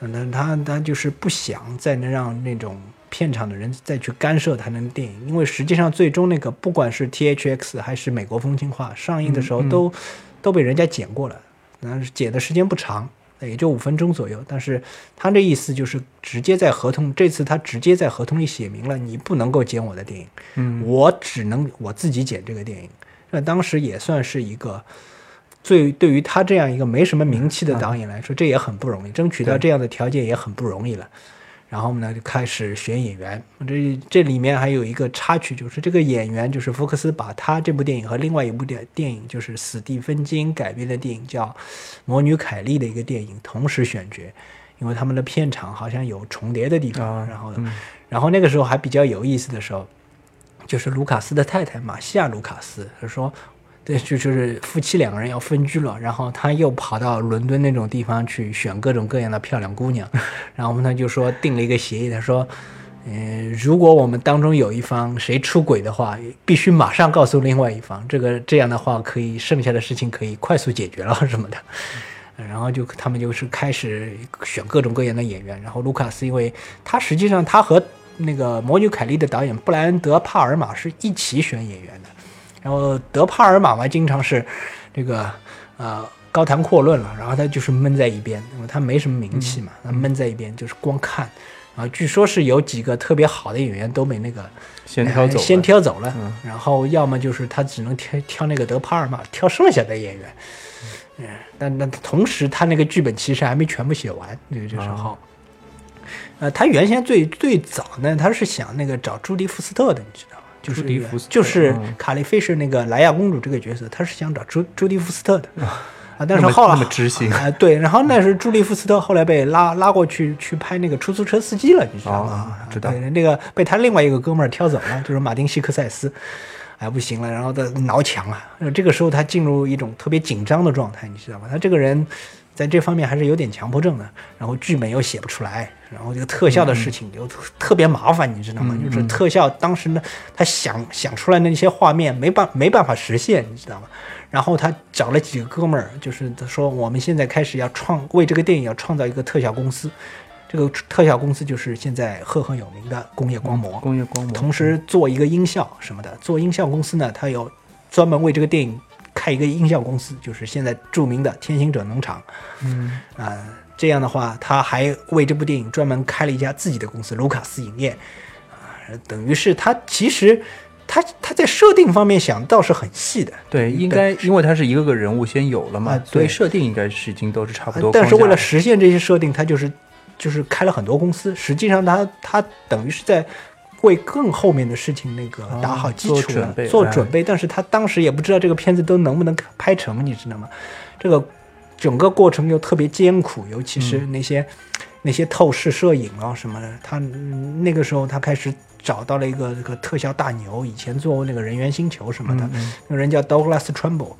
嗯，那他他就是不想再能让那种片场的人再去干涉他那个电影，因为实际上最终那个不管是 T H X 还是美国风情画上映的时候都、都被人家剪过了，但是剪的时间不长，也就五分钟左右。但是他这意思就是直接在合同，这次他直接在合同里写明了，你不能够剪我的电影，嗯我只能我自己剪这个电影。那当时也算是一个最对于他这样一个没什么名气的导演来说，这也很不容易，争取到这样的条件也很不容易了。然后呢，就开始选演员。这这里面还有一个插曲，就是这个演员就是福克斯把他这部电影和另外一部电电影，就是史蒂芬金改编的电影叫《魔女凯莉》的一个电影同时选角，因为他们的片场好像有重叠的地方。啊然后，嗯然后那个时候还比较有意思的时候，就是卢卡斯的太太马西亚·卢卡斯，他说，对，就就是夫妻两个人要分居了，然后他又跑到伦敦那种地方去选各种各样的漂亮姑娘，然后他就说定了一个协议，他说，嗯、如果我们当中有一方谁出轨的话，必须马上告诉另外一方，这个这样的话可以剩下的事情可以快速解决了什么的。然后就他们就是开始选各种各样的演员，然后卢卡斯因为他实际上他和那个《魔女凯莉》的导演布莱恩·德帕尔玛是一起选演员的，然后德帕尔玛嘛经常是这个呃高谈阔论了，然后他就是闷在一边，因为他没什么名气嘛，他闷在一边就是光看，啊据说是有几个特别好的演员都被那个先挑走了，先挑走了，嗯然后要么就是他只能挑挑那个德帕尔玛，挑剩下的演员。嗯，但但同时他那个剧本其实还没全部写完，那个这时候。呃，他原先最最早呢，他是想那个找朱迪福斯特的，你知道吗？就是迪福斯特就是嗯卡莉菲是那个莱亚公主这个角色，他是想找朱朱迪福斯特的啊，但是后来那么知性啊、对，然后那是朱莉福斯特后来被拉拉过去去拍那个出租车司机了，你知道吗？哦知道对，那个被他另外一个哥们儿挑走了，就是马丁西克塞斯。哎不行了，然后他挠墙啊，呃这个时候他进入一种特别紧张的状态，你知道吗？他这个人在这方面还是有点强迫症的，然后剧本又写不出来，然后这个特效的事情又特特别麻烦，你知道吗？嗯就是特效当时呢，他想想出来的那些画面没办没办法实现，你知道吗？然后他找了几个哥们儿，就是他说我们现在开始要创为这个电影要创造一个特效公司，这个特效公司就是现在赫赫有名的工业光魔，工业光魔，同时做一个音效什么的。做音效公司呢，它有专门为这个电影开一个音效公司，就是现在著名的天行者农场。嗯啊、这样的话，他还为这部电影专门开了一家自己的公司——卢卡斯影业。啊、等于是他其实他他在设定方面想倒是很细的，对，应该因为他是一个个人物先有了嘛，所以设定应该是已经都是差不多。但是为了实现这些设定，他就是就是开了很多公司。实际上他，他等于是在为更后面的事情那个哦打好基础了，做准备哎做准备。但是他当时也不知道这个片子都能不能拍成，你知道吗？这个整个过程又特别艰苦，尤其是嗯那些、那些透视摄影啊什么的。他嗯那个时候他开始找到了一个这个特效大牛，以前做过那个人猿星球什么的，嗯嗯那个人叫 Douglas Trumbull。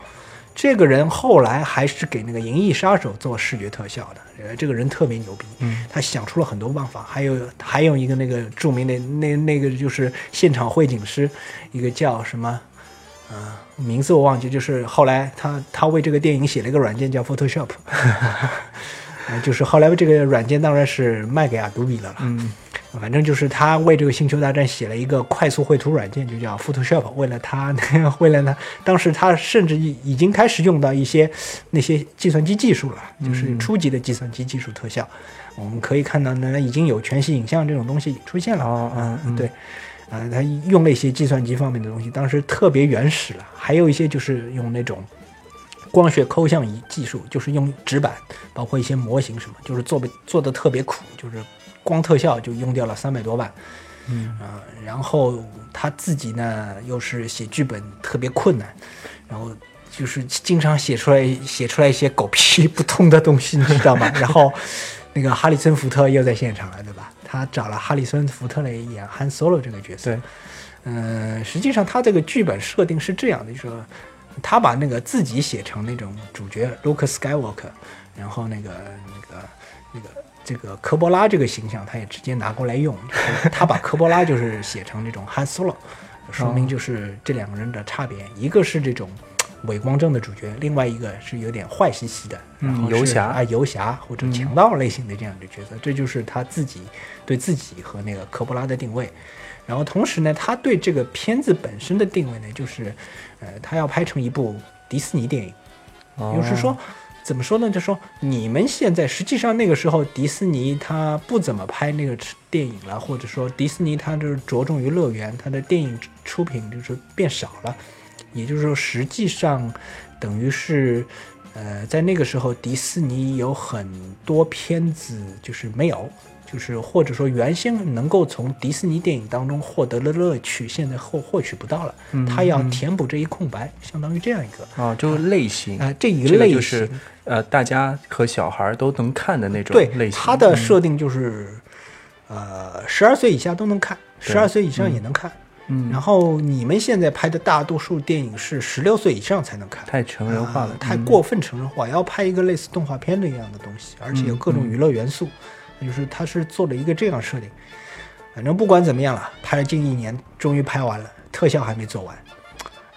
这个人后来还是给那个《银翼杀手》做视觉特效的，呃，这个人特别牛逼，嗯。他想出了很多办法，还有还有一个那个著名的那那个就是现场绘景师，一个叫什么，呃，名字我忘记，就是后来他他为这个电影写了一个软件叫 Photoshop，呃，就是后来这个软件当然是卖给 Adobe 了了，嗯反正就是他为这个《星球大战》写了一个快速绘图软件，就叫 Photoshop。为了他，为了他，当时他甚至已已经开始用到一些那些计算机技术了，就是初级的计算机技术特效。我们可以看到呢，已经有全息影像这种东西出现了。哦嗯嗯对，啊、他用了一些计算机方面的东西，当时特别原始了。还有一些就是用那种光学抠像仪技术，就是用纸板，包括一些模型什么，就是做的做的特别苦，就是光特效就用掉了三百多万。嗯啊、然后他自己呢又是写剧本特别困难，然后就是经常写出来写出来一些狗屁不通的东西，你知道吗？然后那个哈里森福特又在现场了，对吧？他找了哈里森福特来演汉 Solo 这个角色。对，嗯，实际上他这个剧本设定是这样的，就是说他把那个自己写成那种主角 Luke Skywalker，然后那个那个那个这个科波拉这个形象，他也直接拿过来用，就 是他把科波拉就是写成这种 Han Solo，说明就是这两个人的差别，一个是这种。伪光正的主角，另外一个是有点坏兮兮的，然后游侠啊，游侠或者强盗类型的这样的角色，这就是他自己对自己和那个科波拉的定位。然后同时呢，他对这个片子本身的定位呢，就是，呃，他要拍成一部迪士尼电影，也就是说，怎么说呢？就说你们现在实际上那个时候迪士尼它不怎么拍那个电影了，或者说迪士尼它就是着重于乐园，它的电影出品就是变少了。也就是说，实际上等于是，呃，在那个时候迪士尼有很多片子就是没有。就是或者说原先能够从迪士尼电影当中获得的乐趣，现在获获取不到了。他要填补这一空白，相当于这样一个啊，就是类型啊、这一个类就是呃，大家和小孩都能看的那种对类型。它的嗯设定就是，呃，十二岁以下都能看，对十二岁以上也能看。嗯，然后你们现在拍的大多数电影是十六岁以上才能看，太成人化了啊，太嗯过分成人化，要拍一个类似动画片的一样的东西，而且有各种娱乐元素，就是他是做了一个这样设定。反正不管怎么样了，拍了近一年，终于拍完了，特效还没做完。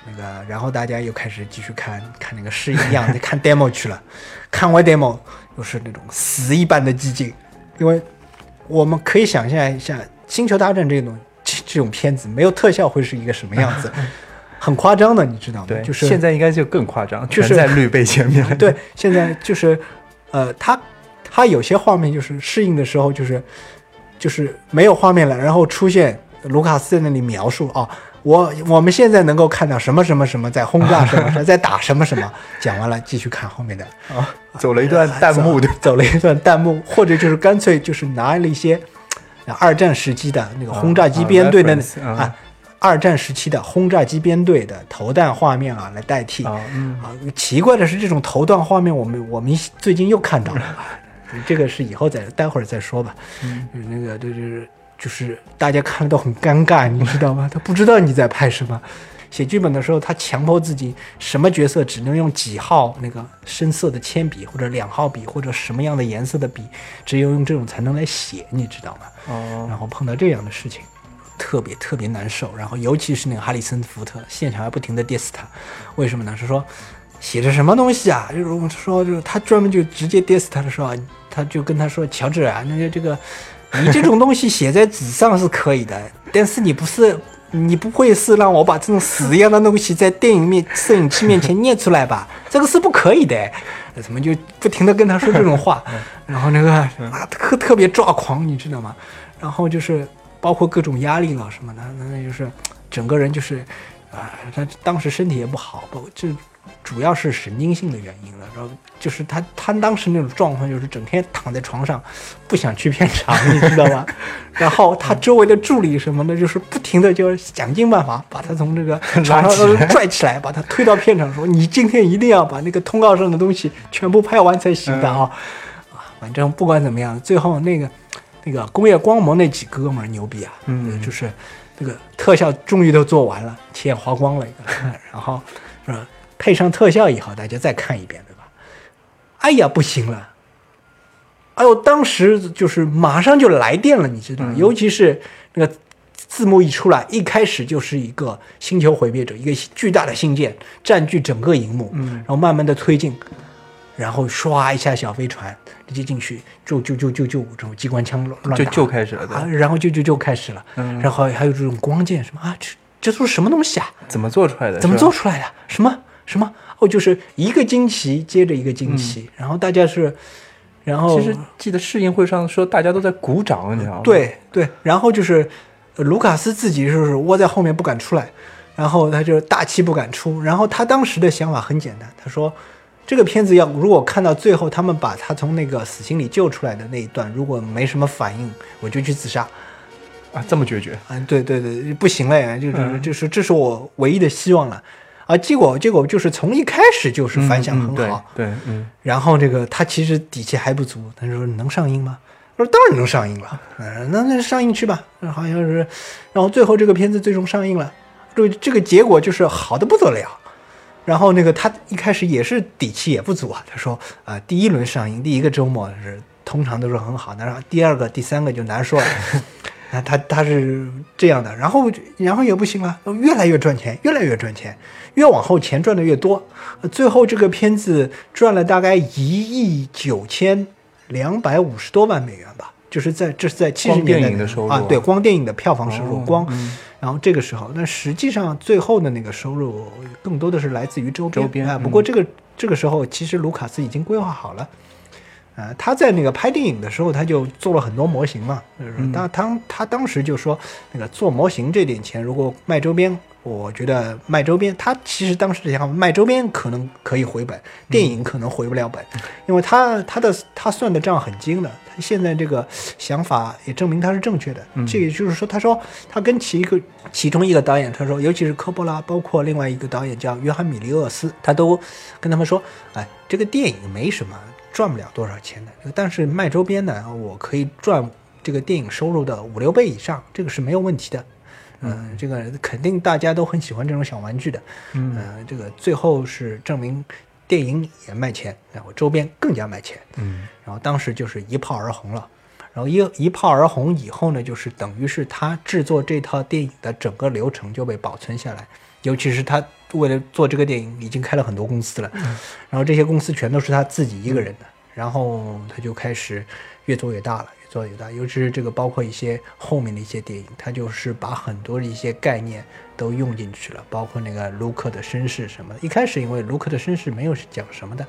那个，然后大家又开始继续看看那个试音样，看 demo 去了。看完 demo 又是那种死一般的寂静，因为我们可以想象一下《星球大战》这种这这种片子，没有特效会是一个什么样子，很夸张的，你知道吗？对，就是现在应该就更夸张，就是全在绿背前面了。对，现在就是，呃，它它有些画面就是适应的时候，就是就是没有画面了，然后出现卢卡斯在那里描述啊，我我们现在能够看到什么什么什么在轰炸什么什么，在打什么什么，讲完了继续看后面的。啊，走了一段弹幕。的走走了一段弹幕，或者就是干脆就是拿了一些啊二战时期的那个轰炸机编队的啊。二战时期的轰炸机编队的投弹画面啊，来代替。啊，嗯，啊，奇怪的是，这种投弹画面我们我们最近又看到了，这个是以后再待会儿再说吧。嗯，那个就是就是大家看了都很尴尬，你知道吗？他不知道你在拍什么。写剧本的时候，他强迫自己什么角色只能用几号那个深色的铅笔，或者两号笔，或者什么样的颜色的笔，只有用这种才能来写，你知道吗？哦，然后碰到这样的事情，特别特别难受。然后尤其是那个哈里森福特，现场还不停的 diss 他，为什么呢？是说写着什么东西啊？就是我们说，就是他专门就直接 diss 他的时候啊，他就跟他说：“乔治啊，那个这个 你这种东西写在纸上是可以的，但是你不是。”你不会是让我把这种屎一样的东西在电影面、摄影机面前念出来吧？这个是不可以的。怎么就不停的跟他说这种话？然后那个啊，特特别抓狂，你知道吗？然后就是包括各种压力了什么的，那那就是整个人就是啊，他当时身体也不好，不就。主要是神经性的原因了，然后就是他他当时那种状况，就是整天躺在床上，不想去片场，你知道吧？然后他周围的助理什么的，就是不停的就想尽办法把他从这个 床上拽起来，把他推到片场，说你今天一定要把那个通告上的东西全部拍完才行的啊！啊，反正不管怎么样，最后那个那个工业光魔那几哥们牛逼啊，嗯，就是那个特效终于都做完了，钱花光了一个，然后是吧？配上特效以后，大家再看一遍，对吧？哎呀，不行了！哎呦，当时就是马上就来电了，你知道吗？尤其是那个字幕一出来，一开始就是一个星球毁灭者，一个巨大的星舰占据整个荧幕，嗯，然后慢慢的推进，然后唰一下小飞船直接进去，就就就就就这种机关枪乱就就开始了，啊，然后就就就开始了，嗯，然后还有这种光剑什么啊，这这都是什么东西啊？怎么做出来的？怎么做出来的？什么？什么？哦，就是一个惊奇接着一个惊奇，然后大家是，然后其实记得试映会上说大家都在鼓掌，你知道吗？对对，然后就是卢卡斯自己就是窝在后面不敢出来，然后他就大气不敢出，然后他当时的想法很简单，他说这个片子要如果看到最后他们把他从那个死刑里救出来的那一段，如果没什么反应，我就去自杀啊，这么决绝啊？对对对，不行了呀，就是就是这是我唯一的希望了。啊，结果结果就是从一开始就是反响很好，对，嗯，然后这个他其实底气还不足，他说能上映吗？他说当然能上映了，嗯，那那上映去吧，好像是，然后最后这个片子最终上映了，对这个结果就是好的不得了，然后那个他一开始也是底气也不足啊，他说啊，第一轮上映第一个周末是通常都是很好的，然后第二个第三个就难说了。那他他是这样的，然后然后也不行了，越来越赚钱，越来越赚钱，越往后钱赚的越多，最后这个片子赚了大概一亿九千两百五十多万美元吧，就是在这是在七十年代的收入啊，对，光电影的票房收入，光，然后这个时候，那实际上最后的那个收入更多的是来自于周边周边啊，不过这个这个时候其实卢卡斯已经规划好了。呃，他在那个拍电影的时候，他就做了很多模型嘛。就是他他他当时就说，那个做模型这点钱，如果卖周边，我觉得卖周边，他其实当时的想法，卖周边可能可以回本，电影可能回不了本，因为他他的他算的账很精的。他现在这个想法也证明他是正确的。这也就是说，他说他跟其一个其中一个导演，他说，尤其是科波拉，包括另外一个导演叫约翰米利厄斯，他都跟他们说，哎，这个电影没什么。赚不了多少钱的，但是卖周边呢，我可以赚这个电影收入的五六倍以上，这个是没有问题的。嗯，这个肯定大家都很喜欢这种小玩具的。嗯，这个最后是证明电影也卖钱，然后周边更加卖钱。嗯，然后当时就是一炮而红了，然后一一炮而红以后呢，就是等于是他制作这套电影的整个流程就被保存下来，尤其是他。为了做这个电影，已经开了很多公司了，嗯然后这些公司全都是他自己一个人的，然后他就开始越做越大了，越做越大。尤其是这个，包括一些后面的一些电影，他就是把很多的一些概念都用进去了，包括那个卢克的身世什么的。一开始因为卢克的身世没有讲什么的，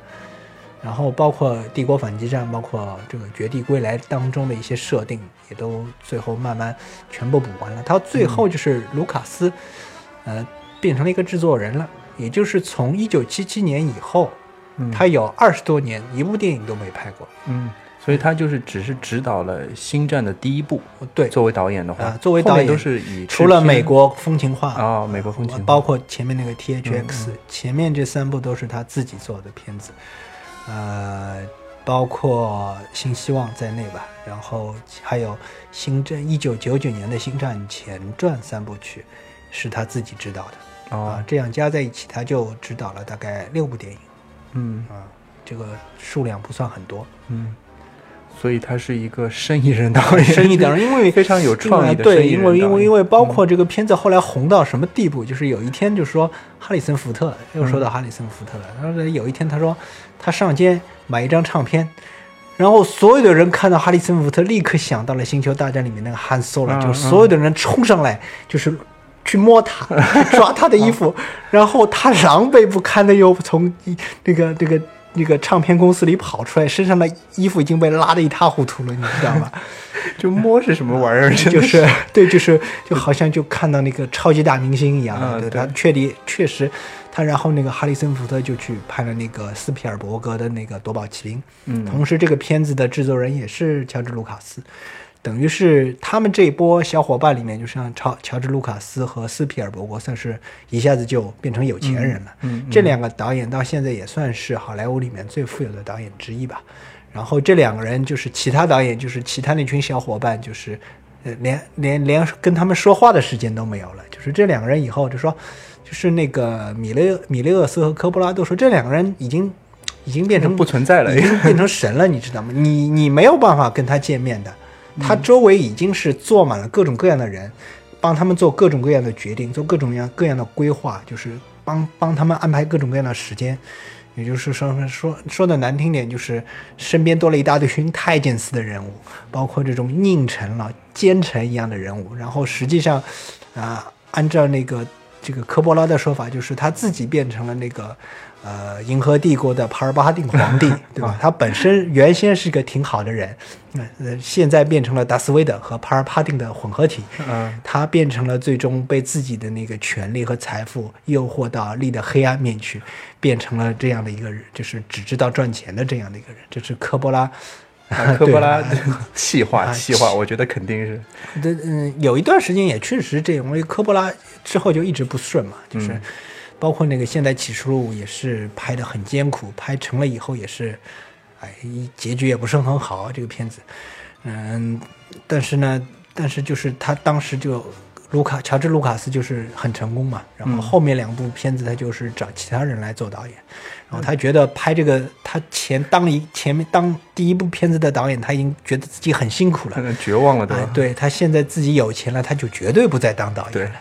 然后包括帝国反击战，包括这个绝地归来当中的一些设定，也都最后慢慢全部补完了。到最后就是卢卡斯，呃。变成了一个制作人了，也就是从一九七七年以后，他有二十多年一部电影都没拍过。嗯，所以他就是只是指导了《星战》的第一部。对，作为导演的话，作为导演都是以除了美国风情画啊，美国风情，包括前面那个 T H X，前面这三部都是他自己做的片子，呃，包括《新希望》在内吧，然后还有《星战》一九九九年的《星战前传》三部曲。是他自己指导的，哦啊，这样加在一起，他就指导了大概六部电影嗯啊，这个数量不算很多。嗯，所以他是一个生意人导演，生意当然，因为 非常有创意的对，因为因为因为包括这个片子后来红到什么地步，就是有一天就说哈里森福特又说到哈里森福特了，他说有一天他说他上街买一张唱片。然后所有的人看到哈里森福特，立刻想到了《星球大战》里面那个汉 Solo，、嗯。就是所有的人冲上来，就是去摸他，去抓他的衣服，然后他狼狈不堪的又从一那个那个那个唱片公司里跑出来，身上的衣服已经被拉得一塌糊涂了，你知道吗？就摸是什么玩意儿？就是 对，就是就好像就看到那个超级大明星一样对他对确定确实，他然后那个哈里森福特就去拍了那个斯皮尔伯格的那个《夺宝奇兵》，嗯同时这个片子的制作人也是乔治卢卡斯，等于是他们这一波小伙伴里面，就像乔乔治卢卡斯和斯皮尔伯格，算是一下子就变成有钱人了。嗯嗯这两个导演到现在也算是好莱坞里面最富有的导演之一吧。然后这两个人就是其他导演，就是其他那群小伙伴，就是呃连连连跟他们说话的时间都没有了。就是这两个人以后就说，就是那个米勒米勒厄斯和科波拉都说，这两个人已经已经变成不存在了已经变成神了，你知道吗？你你没有办法跟他见面的，他周围已经是坐满了各种各样的人，帮他们做各种各样的决定，做各种各样各样的规划，就是帮帮他们安排各种各样的时间。也就是说说说的难听点，就是身边多了一大堆群 太监似的人物，包括这种佞臣了、奸臣一样的人物。然后实际上，啊、按照那个这个科波拉的说法，就是他自己变成了那个呃银河帝国的帕尔巴丁皇帝，对吧？他本身原先是个挺好的人，呃，现在变成了达斯维德和帕尔帕丁的混合体。嗯他变成了最终被自己的那个权力和财富诱惑到力的黑暗面去，变成了这样的一个人，就是只知道赚钱的这样的一个人。这是科波拉，啊 科波拉对气化啊气化，我觉得肯定是的嗯，有一段时间也确实这样，因为科波拉之后就一直不顺嘛，就是嗯包括那个《现代启示录》也是拍得很艰苦，拍成了以后也是，哎，结局也不是很好，这个片子，嗯，但是呢，但是就是他当时就卢卡乔治卢卡斯就是很成功嘛，然后嗯后面两部片子他就是找其他人来做导演，然后他觉得拍这个他前当一前面当第一部片子的导演，他已经觉得自己很辛苦了绝望了，对哎？，对他现在自己有钱了，他就绝对不再当导演对了。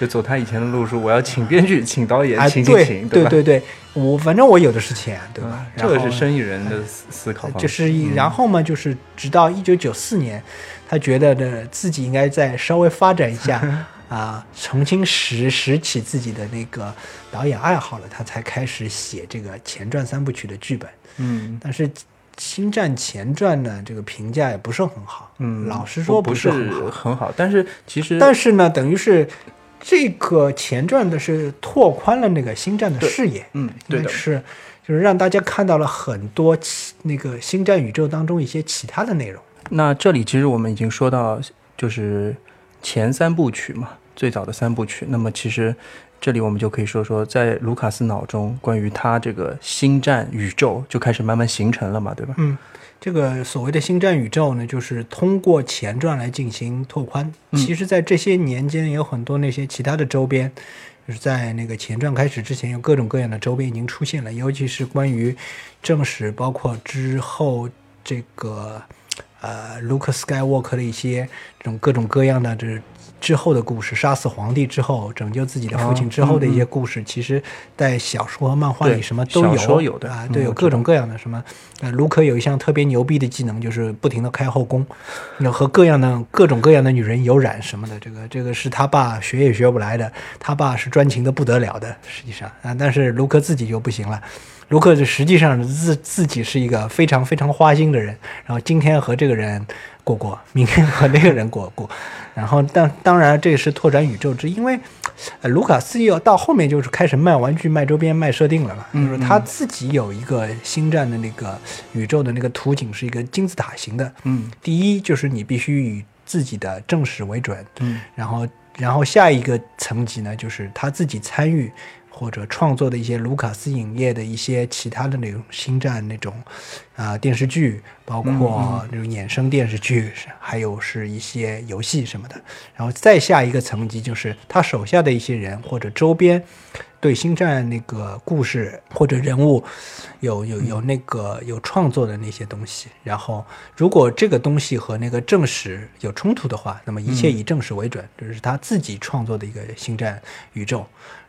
就走他以前的路数，我要请编剧，请导演，哎，请请对请，吧？对对对，我反正我有的是钱，对吧？嗯这个是生意人的思思考方式，就是，然后嘛，就是直到一九九四年，他觉得呢自己应该再稍微发展一下 啊，重新拾拾起自己的那个导演爱好了，他才开始写这个前传三部曲的剧本。嗯但是《星战前传》呢，这个评价也不是很好，嗯，老实说不是很好。很好，但是其实但是呢，等于是这个前传的是拓宽了那个星战的视野，嗯对的，是就是让大家看到了很多其那个星战宇宙当中一些其他的内容。那这里其实我们已经说到，就是前三部曲嘛，最早的三部曲。那么其实这里我们就可以说说，在卢卡斯脑中，关于他这个星战宇宙就开始慢慢形成了嘛，对吧？嗯，这个所谓的星战宇宙呢，就是通过前传来进行拓宽。嗯其实，在这些年间，有很多那些其他的周边，就是在那个前传开始之前，有各种各样的周边已经出现了，尤其是关于正史，包括之后这个呃卢克斯盖沃克的一些这种各种各样的这。之后的故事，杀死皇帝之后，拯救自己的父亲之后的一些故事，其实，在小说和漫画里什么都有，有的啊，对，有各种各样的什么，呃，卢克有一项特别牛逼的技能，就是不停的开后宫，那和各样的各种各样的女人有染什么的，这个这个是他爸学也学不来的，他爸是专情的不得了的，实际上啊，但是卢克自己就不行了。卢克实际上自自己是一个非常非常花心的人，然后今天和这个人过过，明天和那个人过过，然后但当然这是拓展宇宙之，因为呃卢卡斯要到后面就是开始卖玩具、卖周边、卖设定了嘛，嗯就是他自己有一个星战的那个宇宙的那个图景是一个金字塔型的，嗯。第一就是你必须以自己的正史为准，嗯。然后然后下一个层级呢，就是他自己参与或者创作的一些卢卡斯影业的一些其他的那种星战那种啊、电视剧，包括那种衍生电视剧，还有是一些游戏什么的。然后再下一个层级就是他手下的一些人或者周边对星战那个故事或者人物有有有那个有创作的那些东西。然后如果这个东西和那个正史有冲突的话，那么一切以正史为准，这是他自己创作的一个星战宇宙。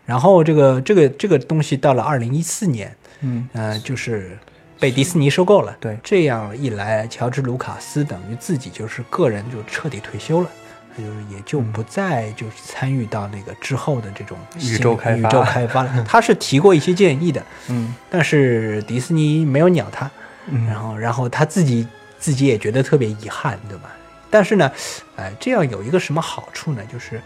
然后这个这个这个东西到了二零一四年，嗯呃，就是被迪士尼收购了。对这样一来，乔治·卢卡斯等于自己就是个人就彻底退休了，他就是也就不再就是参与到那个之后的这种宇宙开发宇宙开发了。他是提过一些建议的，嗯但是迪士尼没有鸟他，嗯然后然后他自己自己也觉得特别遗憾，对吧？但是呢，哎，这样有一个什么好处呢？就是，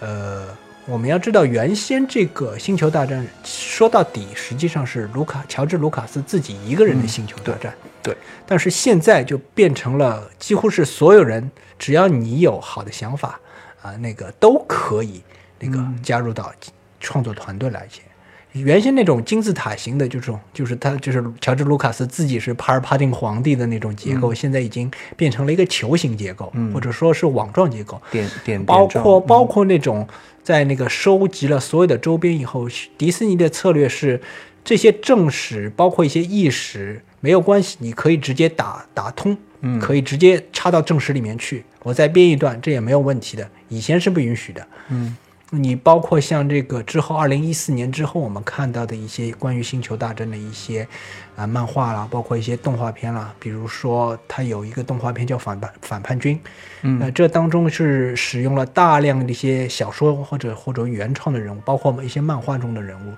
呃，我们要知道，原先这个《星球大战》说到底实际上是卢卡乔治·卢卡斯自己一个人的星球大战，对，但是现在就变成了几乎是所有人，只要你有好的想法啊，那个都可以那个加入到创作团队来去。原先那种金字塔型的这种，就是他就是乔治·卢卡斯自己是帕尔帕丁皇帝的那种结构，现在已经变成了一个球形结构，或者说是网状结构。点点包括包括那种在那个收集了所有的周边以后，迪士尼的策略是这些正史，包括一些异史没有关系，你可以直接打打通，嗯可以直接插到正史里面去，我再编一段，这也没有问题的。以前是不允许的。嗯你包括像这个之后，二零一四年之后，我们看到的一些关于星球大战的一些啊、漫画啦，包括一些动画片啦，比如说它有一个动画片叫反叛反叛军，嗯。那这当中是使用了大量的一些小说或者或者原创的人物，包括我们一些漫画中的人物，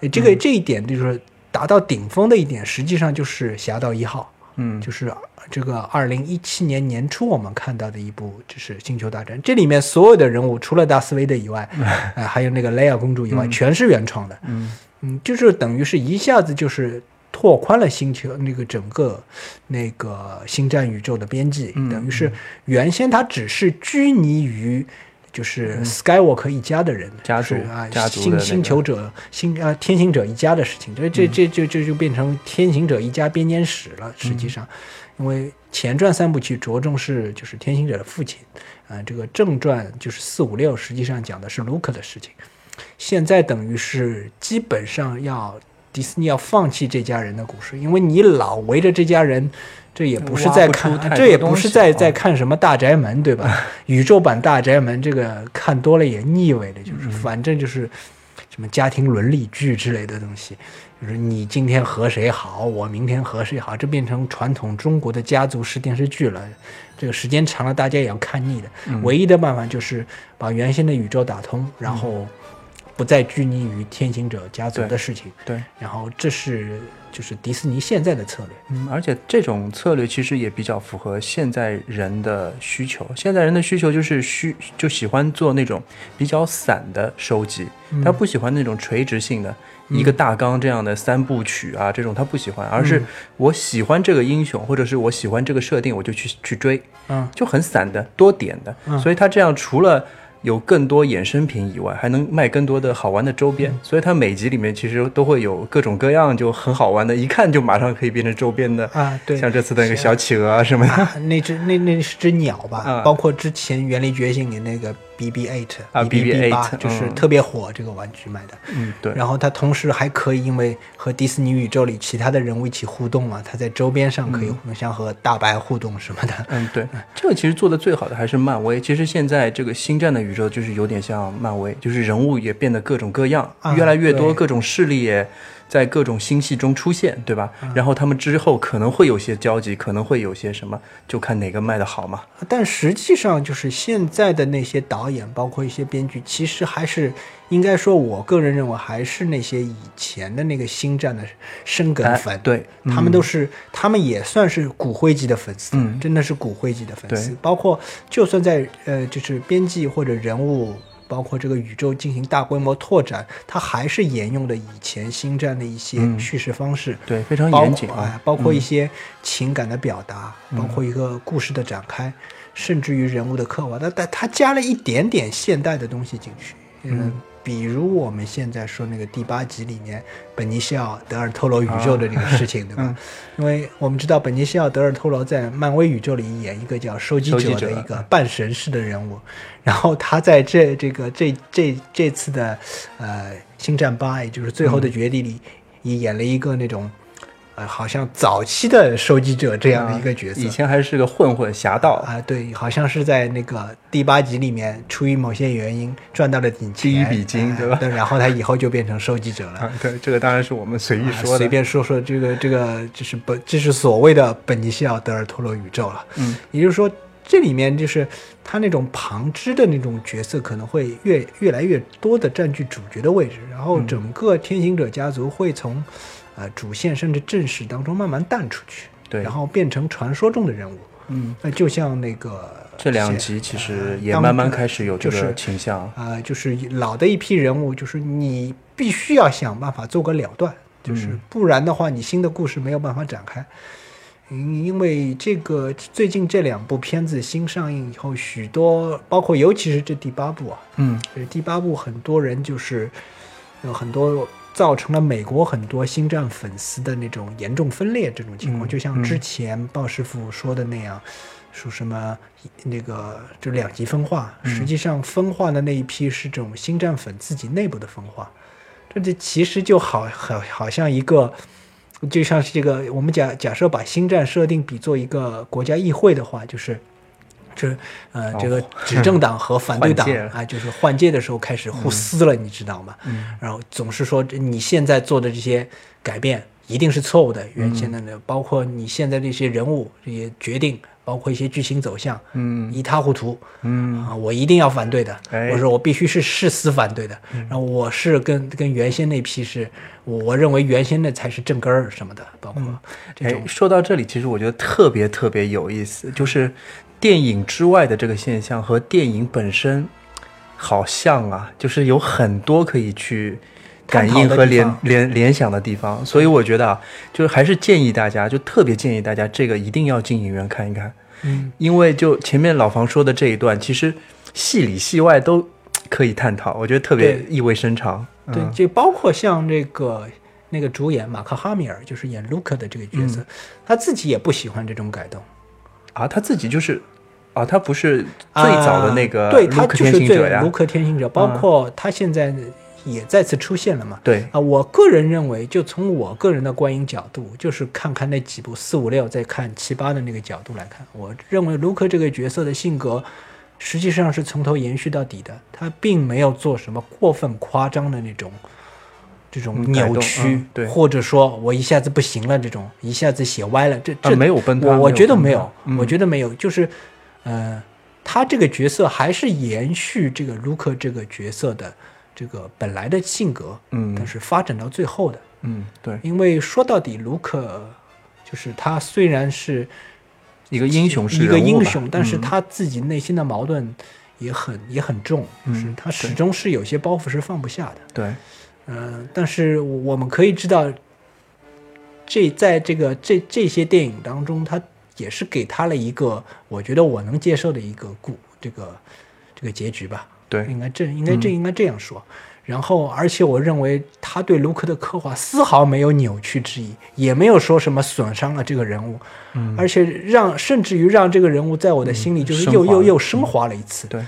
呃，这嗯。个、这一点就是达到顶峰的一点，实际上就是《侠盗一号》。嗯就是这个二零一七年年初我们看到的一部，就是《星球大战》。这里面所有的人物，除了达斯维德以外，呃，还有那个莱娅公主以外，全是原创的。嗯嗯，就是等于是一下子就是拓宽了星球那个整个那个星战宇宙的边际，嗯等于是原先它只是拘泥于。就是 Skywalker 一家的人，嗯家族啊，星星球者、星啊天行者一家的事情，这这这这这就变成天行者一家编年史了。实际上，因为前传三部曲着重是就是天行者的父亲，啊、这个正传就是四五六，实际上讲的是卢克的事情。现在等于是基本上要迪士尼要放弃这家人的故事，因为你老围着这家人，这也不是在看这也不是在在看什么大宅门，对吧？宇宙版大宅门这个看多了也腻味的，嗯就是反正就是什么家庭伦理剧之类的东西，就是你今天和谁好，我明天和谁好，这变成传统中国的家族式电视剧了。这个时间长了，大家也要看腻的。嗯唯一的办法就是把原先的宇宙打通，然后不再拘泥于天行者家族的事情。对，然后这是就是迪士尼现在的策略。嗯，而且这种策略其实也比较符合现在人的需求。现在人的需求就是需就喜欢做那种比较散的收集，他不喜欢那种垂直性的、一个大纲这样的三部曲啊，这种他不喜欢，而是我喜欢这个英雄，或者是我喜欢这个设定，我就去去追，嗯，就很散的、多点的。所以他这样除了有更多衍生品以外，还能卖更多的好玩的周边，所以它每集里面其实都会有各种各样就很好玩的，一看就马上可以变成周边的啊对。像这次的那个小企鹅啊什么的，啊，那只那那是只鸟吧？啊。包括之前《原力觉醒》里那个 BB Eight 啊 BB 八 BB-8 就是嗯特别火这个玩具卖的。嗯，对，然后它同时还可以因为和迪士尼宇宙里其他的人物一起互动嘛，它在周边上可以互动，像和大白互动什么的。嗯，对，这个其实做的最好的还是漫威。其实现在这个星战的宇宙就是有点像漫威，就是人物也变得各种各样，啊越来越多，各种势力也在各种星系中出现，对吧？啊然后他们之后可能会有些交集，可能会有些什么，就看哪个卖的好嘛。但实际上，就是现在的那些导演，包括一些编剧，其实还是应该说，我个人认为还是那些以前的那个星战的生梗哎粉。对他们都是，他们也算是骨灰级的粉丝，嗯真的是骨灰级的粉丝。包括就算在呃，就是编辑或者人物。包括这个宇宙进行大规模拓展，它还是沿用了以前星战的一些嗯。叙事方式，对，非常严谨啊。包括一些情感的表达，包括一个故事的展开，甚至于人物的刻画，但但它加了一点点现代的东西进去，嗯，比如我们现在说那个第八集里面本尼西奥德尔托罗宇宙的这个事情，对吧？因为我们知道本尼西奥德尔托罗在漫威宇宙里演一个叫收集者的一个半神式的人物，然后他在这这个这这这次的呃星战八，也就是最后的绝地里，也演了一个那种。呃，好像早期的收集者这样的一个角色，以前还是个混混侠盗啊。对，好像是在那个第八集里面，出于某些原因赚到了点钱，第一笔金，对吧？然后他以后就变成收集者了。对，这个当然是我们随意说的，随便说说。这个这个就是本，这是所谓的本尼西奥德尔托罗宇宙了。嗯，也就是说，这里面就是他那种旁支的那种角色，可能会越越来越多的占据主角的位置，然后整个天行者家族会从。呃，主线甚至正史当中慢慢淡出去，对，然后变成传说中的人物，嗯，那就像那个这两集其实也慢慢开始有这个倾向，呃，就是老的一批人物，就是你必须要想办法做个了断，就是不然的话，你新的故事没有办法展开，嗯，因为这个最近这两部片子新上映以后，许多包括尤其是这第八部啊，嗯，第八部很多人就是有很多。造成了美国很多星战粉丝的那种严重分裂，这种情况。就像之前鲍师傅说的那样，说什么那个就两极分化，实际上分化的那一批是这种星战粉自己内部的分化，这这其实就好好好像一个，就像是这个我们假假设把星战设定比作一个国家议会的话，就是。这呃，这个执政党和反对党 啊，就是换届的时候开始互撕了，你知道吗？嗯，然后总是说你现在做的这些改变一定是错误的，原先的那包括你现在这些人物这些决定，包括一些剧情走向，嗯，一塌糊涂，嗯。啊，我一定要反对的，我说我必须是誓死反对的，然后我是跟跟原先那批是，我认为原先那才是正根儿什么的，包括这种。说到这里，其实我觉得特别特别有意思，就是。电影之外的这个现象和电影本身好像啊，就是有很多可以去感应和联联联想的地方，所以我觉得啊，就是还是建议大家，就特别建议大家这个一定要进影院看一看，嗯，因为就前面老房说的这一段，其实戏里戏外都可以探讨，我觉得特别意味深长。对，就包括像这个那个主演马克哈米尔，就是演卢克的这个角色，他自己也不喜欢这种改动。啊，他自己就是。啊，他不是最早的那个对他就是最卢克天行者，包括他现在也再次出现了嘛？对啊，我个人认为，就从我个人的观影角度，就是看看那几部四五六，再看七八的那个角度来看，我认为卢克这个角色的性格实际上是从头延续到底的，他并没有做什么过分夸张的那种这种扭曲，对，或者说我一下子不行了这种一下子写歪了，这这没有崩塌，我我觉得没有，我觉得没有，就是。呃，他这个角色还是延续这个卢克这个角色的这个本来的性格，嗯，但是发展到最后的，嗯，对，因为说到底，卢克就是他虽然是一个英雄，是一个英雄，但是他自己内心的矛盾也很也很重，就是他始终是有些包袱是放不下的，对，嗯，但是我们可以知道，这在这个这这些电影当中，他。也是给他了一个我觉得我能接受的一个故这个这个结局吧。对，应该这应该这应该这样说。然后，而且我认为他对卢克的刻画丝毫没有扭曲之意，也没有说什么损伤了这个人物。嗯，而且让甚至于让这个人物在我的心里就是又又又升华了一次。对，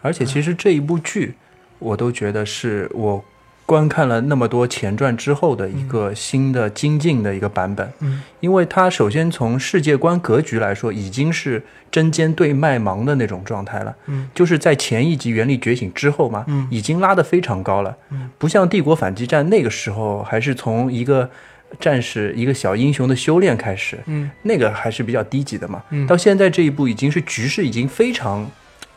而且其实这一部剧，我都觉得是我。观看了那么多前传之后的一个新的精进的一个版本，嗯，因为它首先从世界观格局来说，已经是针尖对麦芒的那种状态了，嗯，就是在前一集《原力觉醒》之后嘛，嗯，已经拉得非常高了，嗯，不像《帝国反击战》那个时候还是从一个战士、一个小英雄的修炼开始，嗯，那个还是比较低级的嘛，嗯，到现在这一步已经是局势已经非常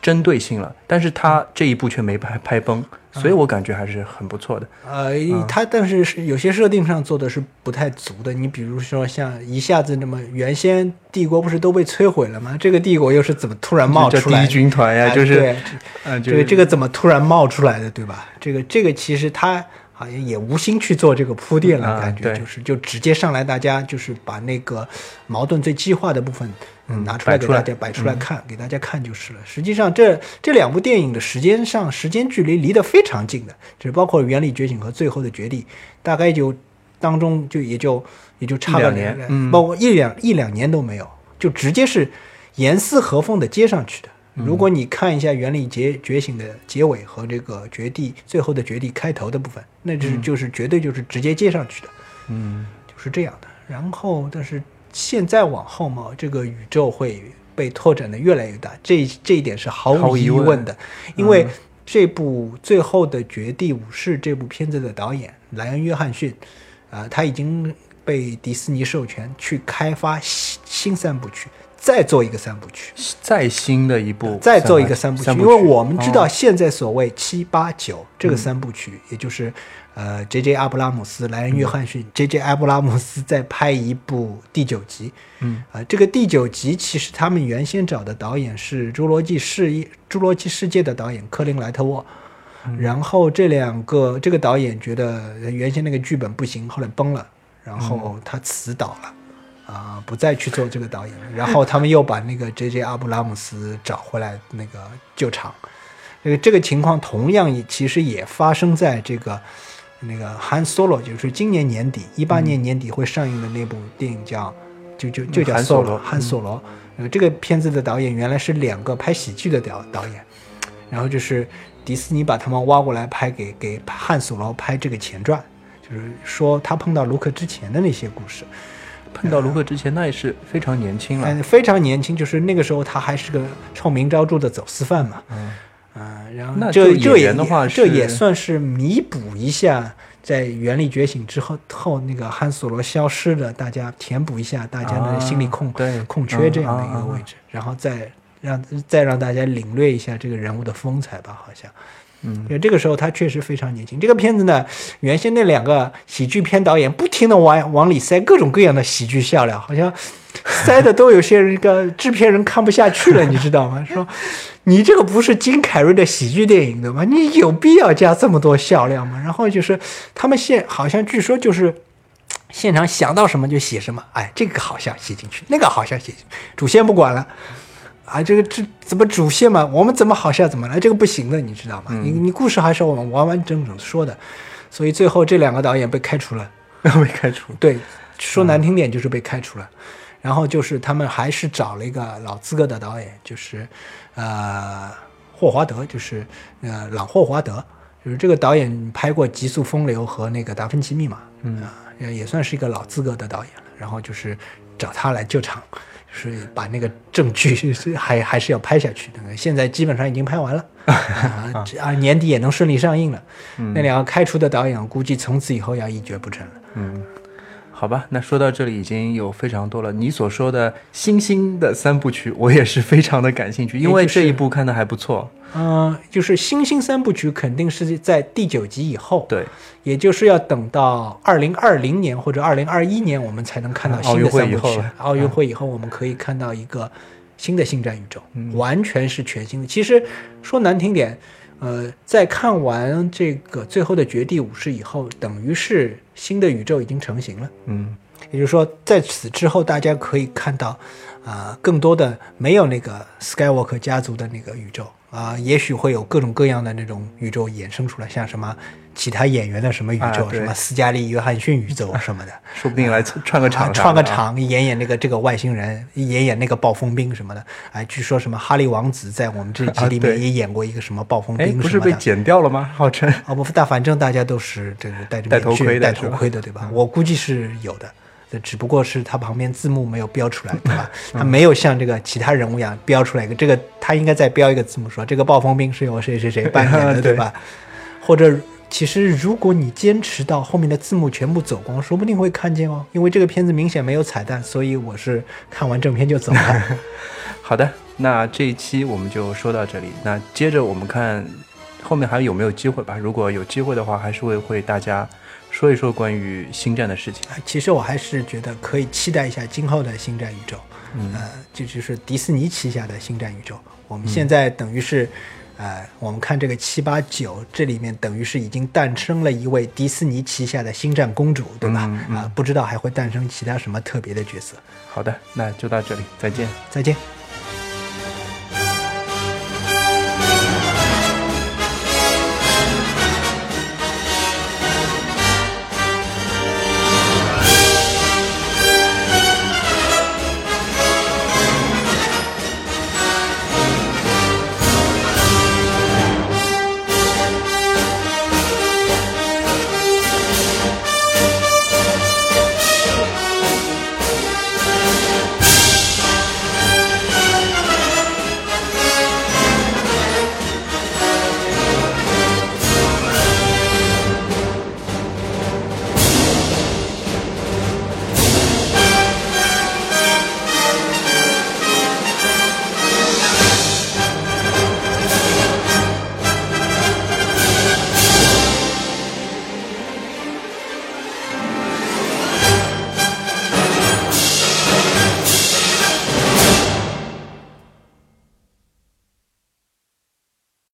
针对性了，但是他这一步却没拍拍崩。所以我感觉还是很不错的。呃，他但是是有些设定上做的是不太足的。你比如说像一下子那么，原先帝国不是都被摧毁了吗？这个帝国又是怎么突然冒出来？第一军团呀，就是，对，这个这个怎么突然冒出来的，对吧？这个这个其实它好像也无心去做这个铺垫了，啊感觉对就是就直接上来，大家就是把那个矛盾最激化的部分，嗯，拿出来摆出来给大家摆出来看，给大家看就是了。实际上这这两部电影的时间上时间距离离得非常近的，就是包括《原理觉醒》和《最后的绝地》，大概就当中就也就也就差个一两年嗯包括一两一两年都没有，就直接是严丝合缝的接上去的。如果你看一下《原理觉觉醒》的结尾和这个绝地最后的绝地开头的部分，那就是就是绝对就是直接接上去的，嗯。就是这样的。然后，但是现在往后嘛，这个宇宙会被拓展的越来越大，这这一点是毫无疑问的，因为这部《最后的绝地武士》这部片子的导演莱恩·约翰逊，啊、他已经被迪士尼授权去开发新新三部曲，再做一个三部曲。再新的一部，再做一个三部曲，三因为我们知道哦。现在所谓七八九这个三部曲，也就是呃，J J 阿布拉姆斯、莱恩·约翰逊、J J 阿布拉姆斯在拍一部第九集，嗯。啊、这个第九集其实他们原先找的导演是《侏罗纪世界》《侏罗纪世界》的导演科林·莱特沃。然后这两个这个导演觉得原先那个剧本不行，后来崩了，然后他辞导了，啊、不再去做这个导演了。然后他们又把那个 J.J. 阿布拉姆斯找回来那个救场。这个这个情况同样也其实也发生在这个那个 Han Solo，就是今年年底一八年年底会上映的那部电影叫就就就叫韩索罗汉索罗。呃，这个片子的导演原来是两个拍喜剧的导导演，然后就是迪士尼把他们挖过来拍给给汉索罗拍这个前传，就是说他碰到卢克之前的那些故事。碰到卢克之前，那也是非常年轻了。嗯，非常年轻，就是那个时候他还是个臭名昭著的走私犯嘛。嗯嗯，然后那这这也的话这也算是弥补一下在原力觉醒之后后那个汉索罗消失的，大家填补一下大家的心理空、空缺这样的一个嗯嗯嗯位置，然后再让再让大家领略一下这个人物的风采吧，好像。嗯因为这个时候他确实非常年轻。这个片子呢，原先那两个喜剧片导演不停的往往里塞各种各样的喜剧笑料，好像塞的都有些人个制片人看不下去了，你知道吗？说你这个不是金凯瑞的喜剧电影对吧？你有必要加这么多笑料吗？然后就是他们现好像据说就是。现场想到什么就写什么，哎，这个好像写进去，那个好像写进去，主线不管了，啊，这个这怎么主线嘛？我们怎么好笑怎么来，这个不行的，你知道吗？你你故事还是我们完完整整说的，所以最后这两个导演被开除了。被开除。对，说难听点就是被开除了。然后就是他们还是找了一个老资格的导演，就是呃霍华德，就是呃朗霍华德，就是这个导演拍过《极速风流》和那个《达芬奇密码》，嗯也算是一个老资格的导演了。然后就是找他来救场，就是把那个证据是 还还是要拍下去的。现在基本上已经拍完了，啊啊年底也能顺利上映了。那两个开除的导演，估计从此以后要一蹶不振了。嗯，好吧，那说到这里已经有非常多了。你所说的星星的三部曲，我也是非常的感兴趣，因为这一部看的还不错。嗯、就是星星三部曲肯定是在第九集以后，对，也就是要等到二零二零年或者二零二一年，我们才能看到新的三部奥运会以后曲。奥运会以后，我们可以看到一个新的星战宇宙，嗯完全是全新的。其实说难听点，呃，在看完这个最后的绝地武士以后，等于是新的宇宙已经成型了。嗯也就是说，在此之后，大家可以看到，啊、更多的没有那个 Skywalker 家族的那个宇宙啊、也许会有各种各样的那种宇宙衍生出来，像什么其他演员的什么宇宙，啊什么斯嘉丽·约翰逊宇宙 什么的，说不定来串个场、啊串个。场，演演那个这个外星人，演演那个暴风兵什么的。哎，据说什么哈利王子在我们这一集啊里面也演过一个什么暴风哎，兵不是被。剪掉了吗？号称 哦不，但反正大家都是这个戴着戴头盔的戴头盔的，对吧？我估计是有的，只不过是他旁边字幕没有标出来，对吧？他没有像这个其他人物一样标出来一个，这个他应该再标一个字幕说这个暴风兵是由谁谁谁扮演的，对对吧？或者。其实，如果你坚持到后面的字幕全部走光，说不定会看见哦。因为这个片子明显没有彩蛋，所以我是看完正片就走了。好的，那这一期我们就说到这里。那接着我们看后面还有没有机会吧？如果有机会的话，还是会会大家说一说关于星战的事情。其实我还是觉得可以期待一下今后的星战宇宙，嗯呃，这就是迪士尼旗下的星战宇宙。我们现在等于是，呃，我们看这个七八九，这里面等于是已经诞生了一位迪士尼旗下的星战公主，对吧？啊、嗯嗯不知道还会诞生其他什么特别的角色。好的，那就到这里，再见。再见。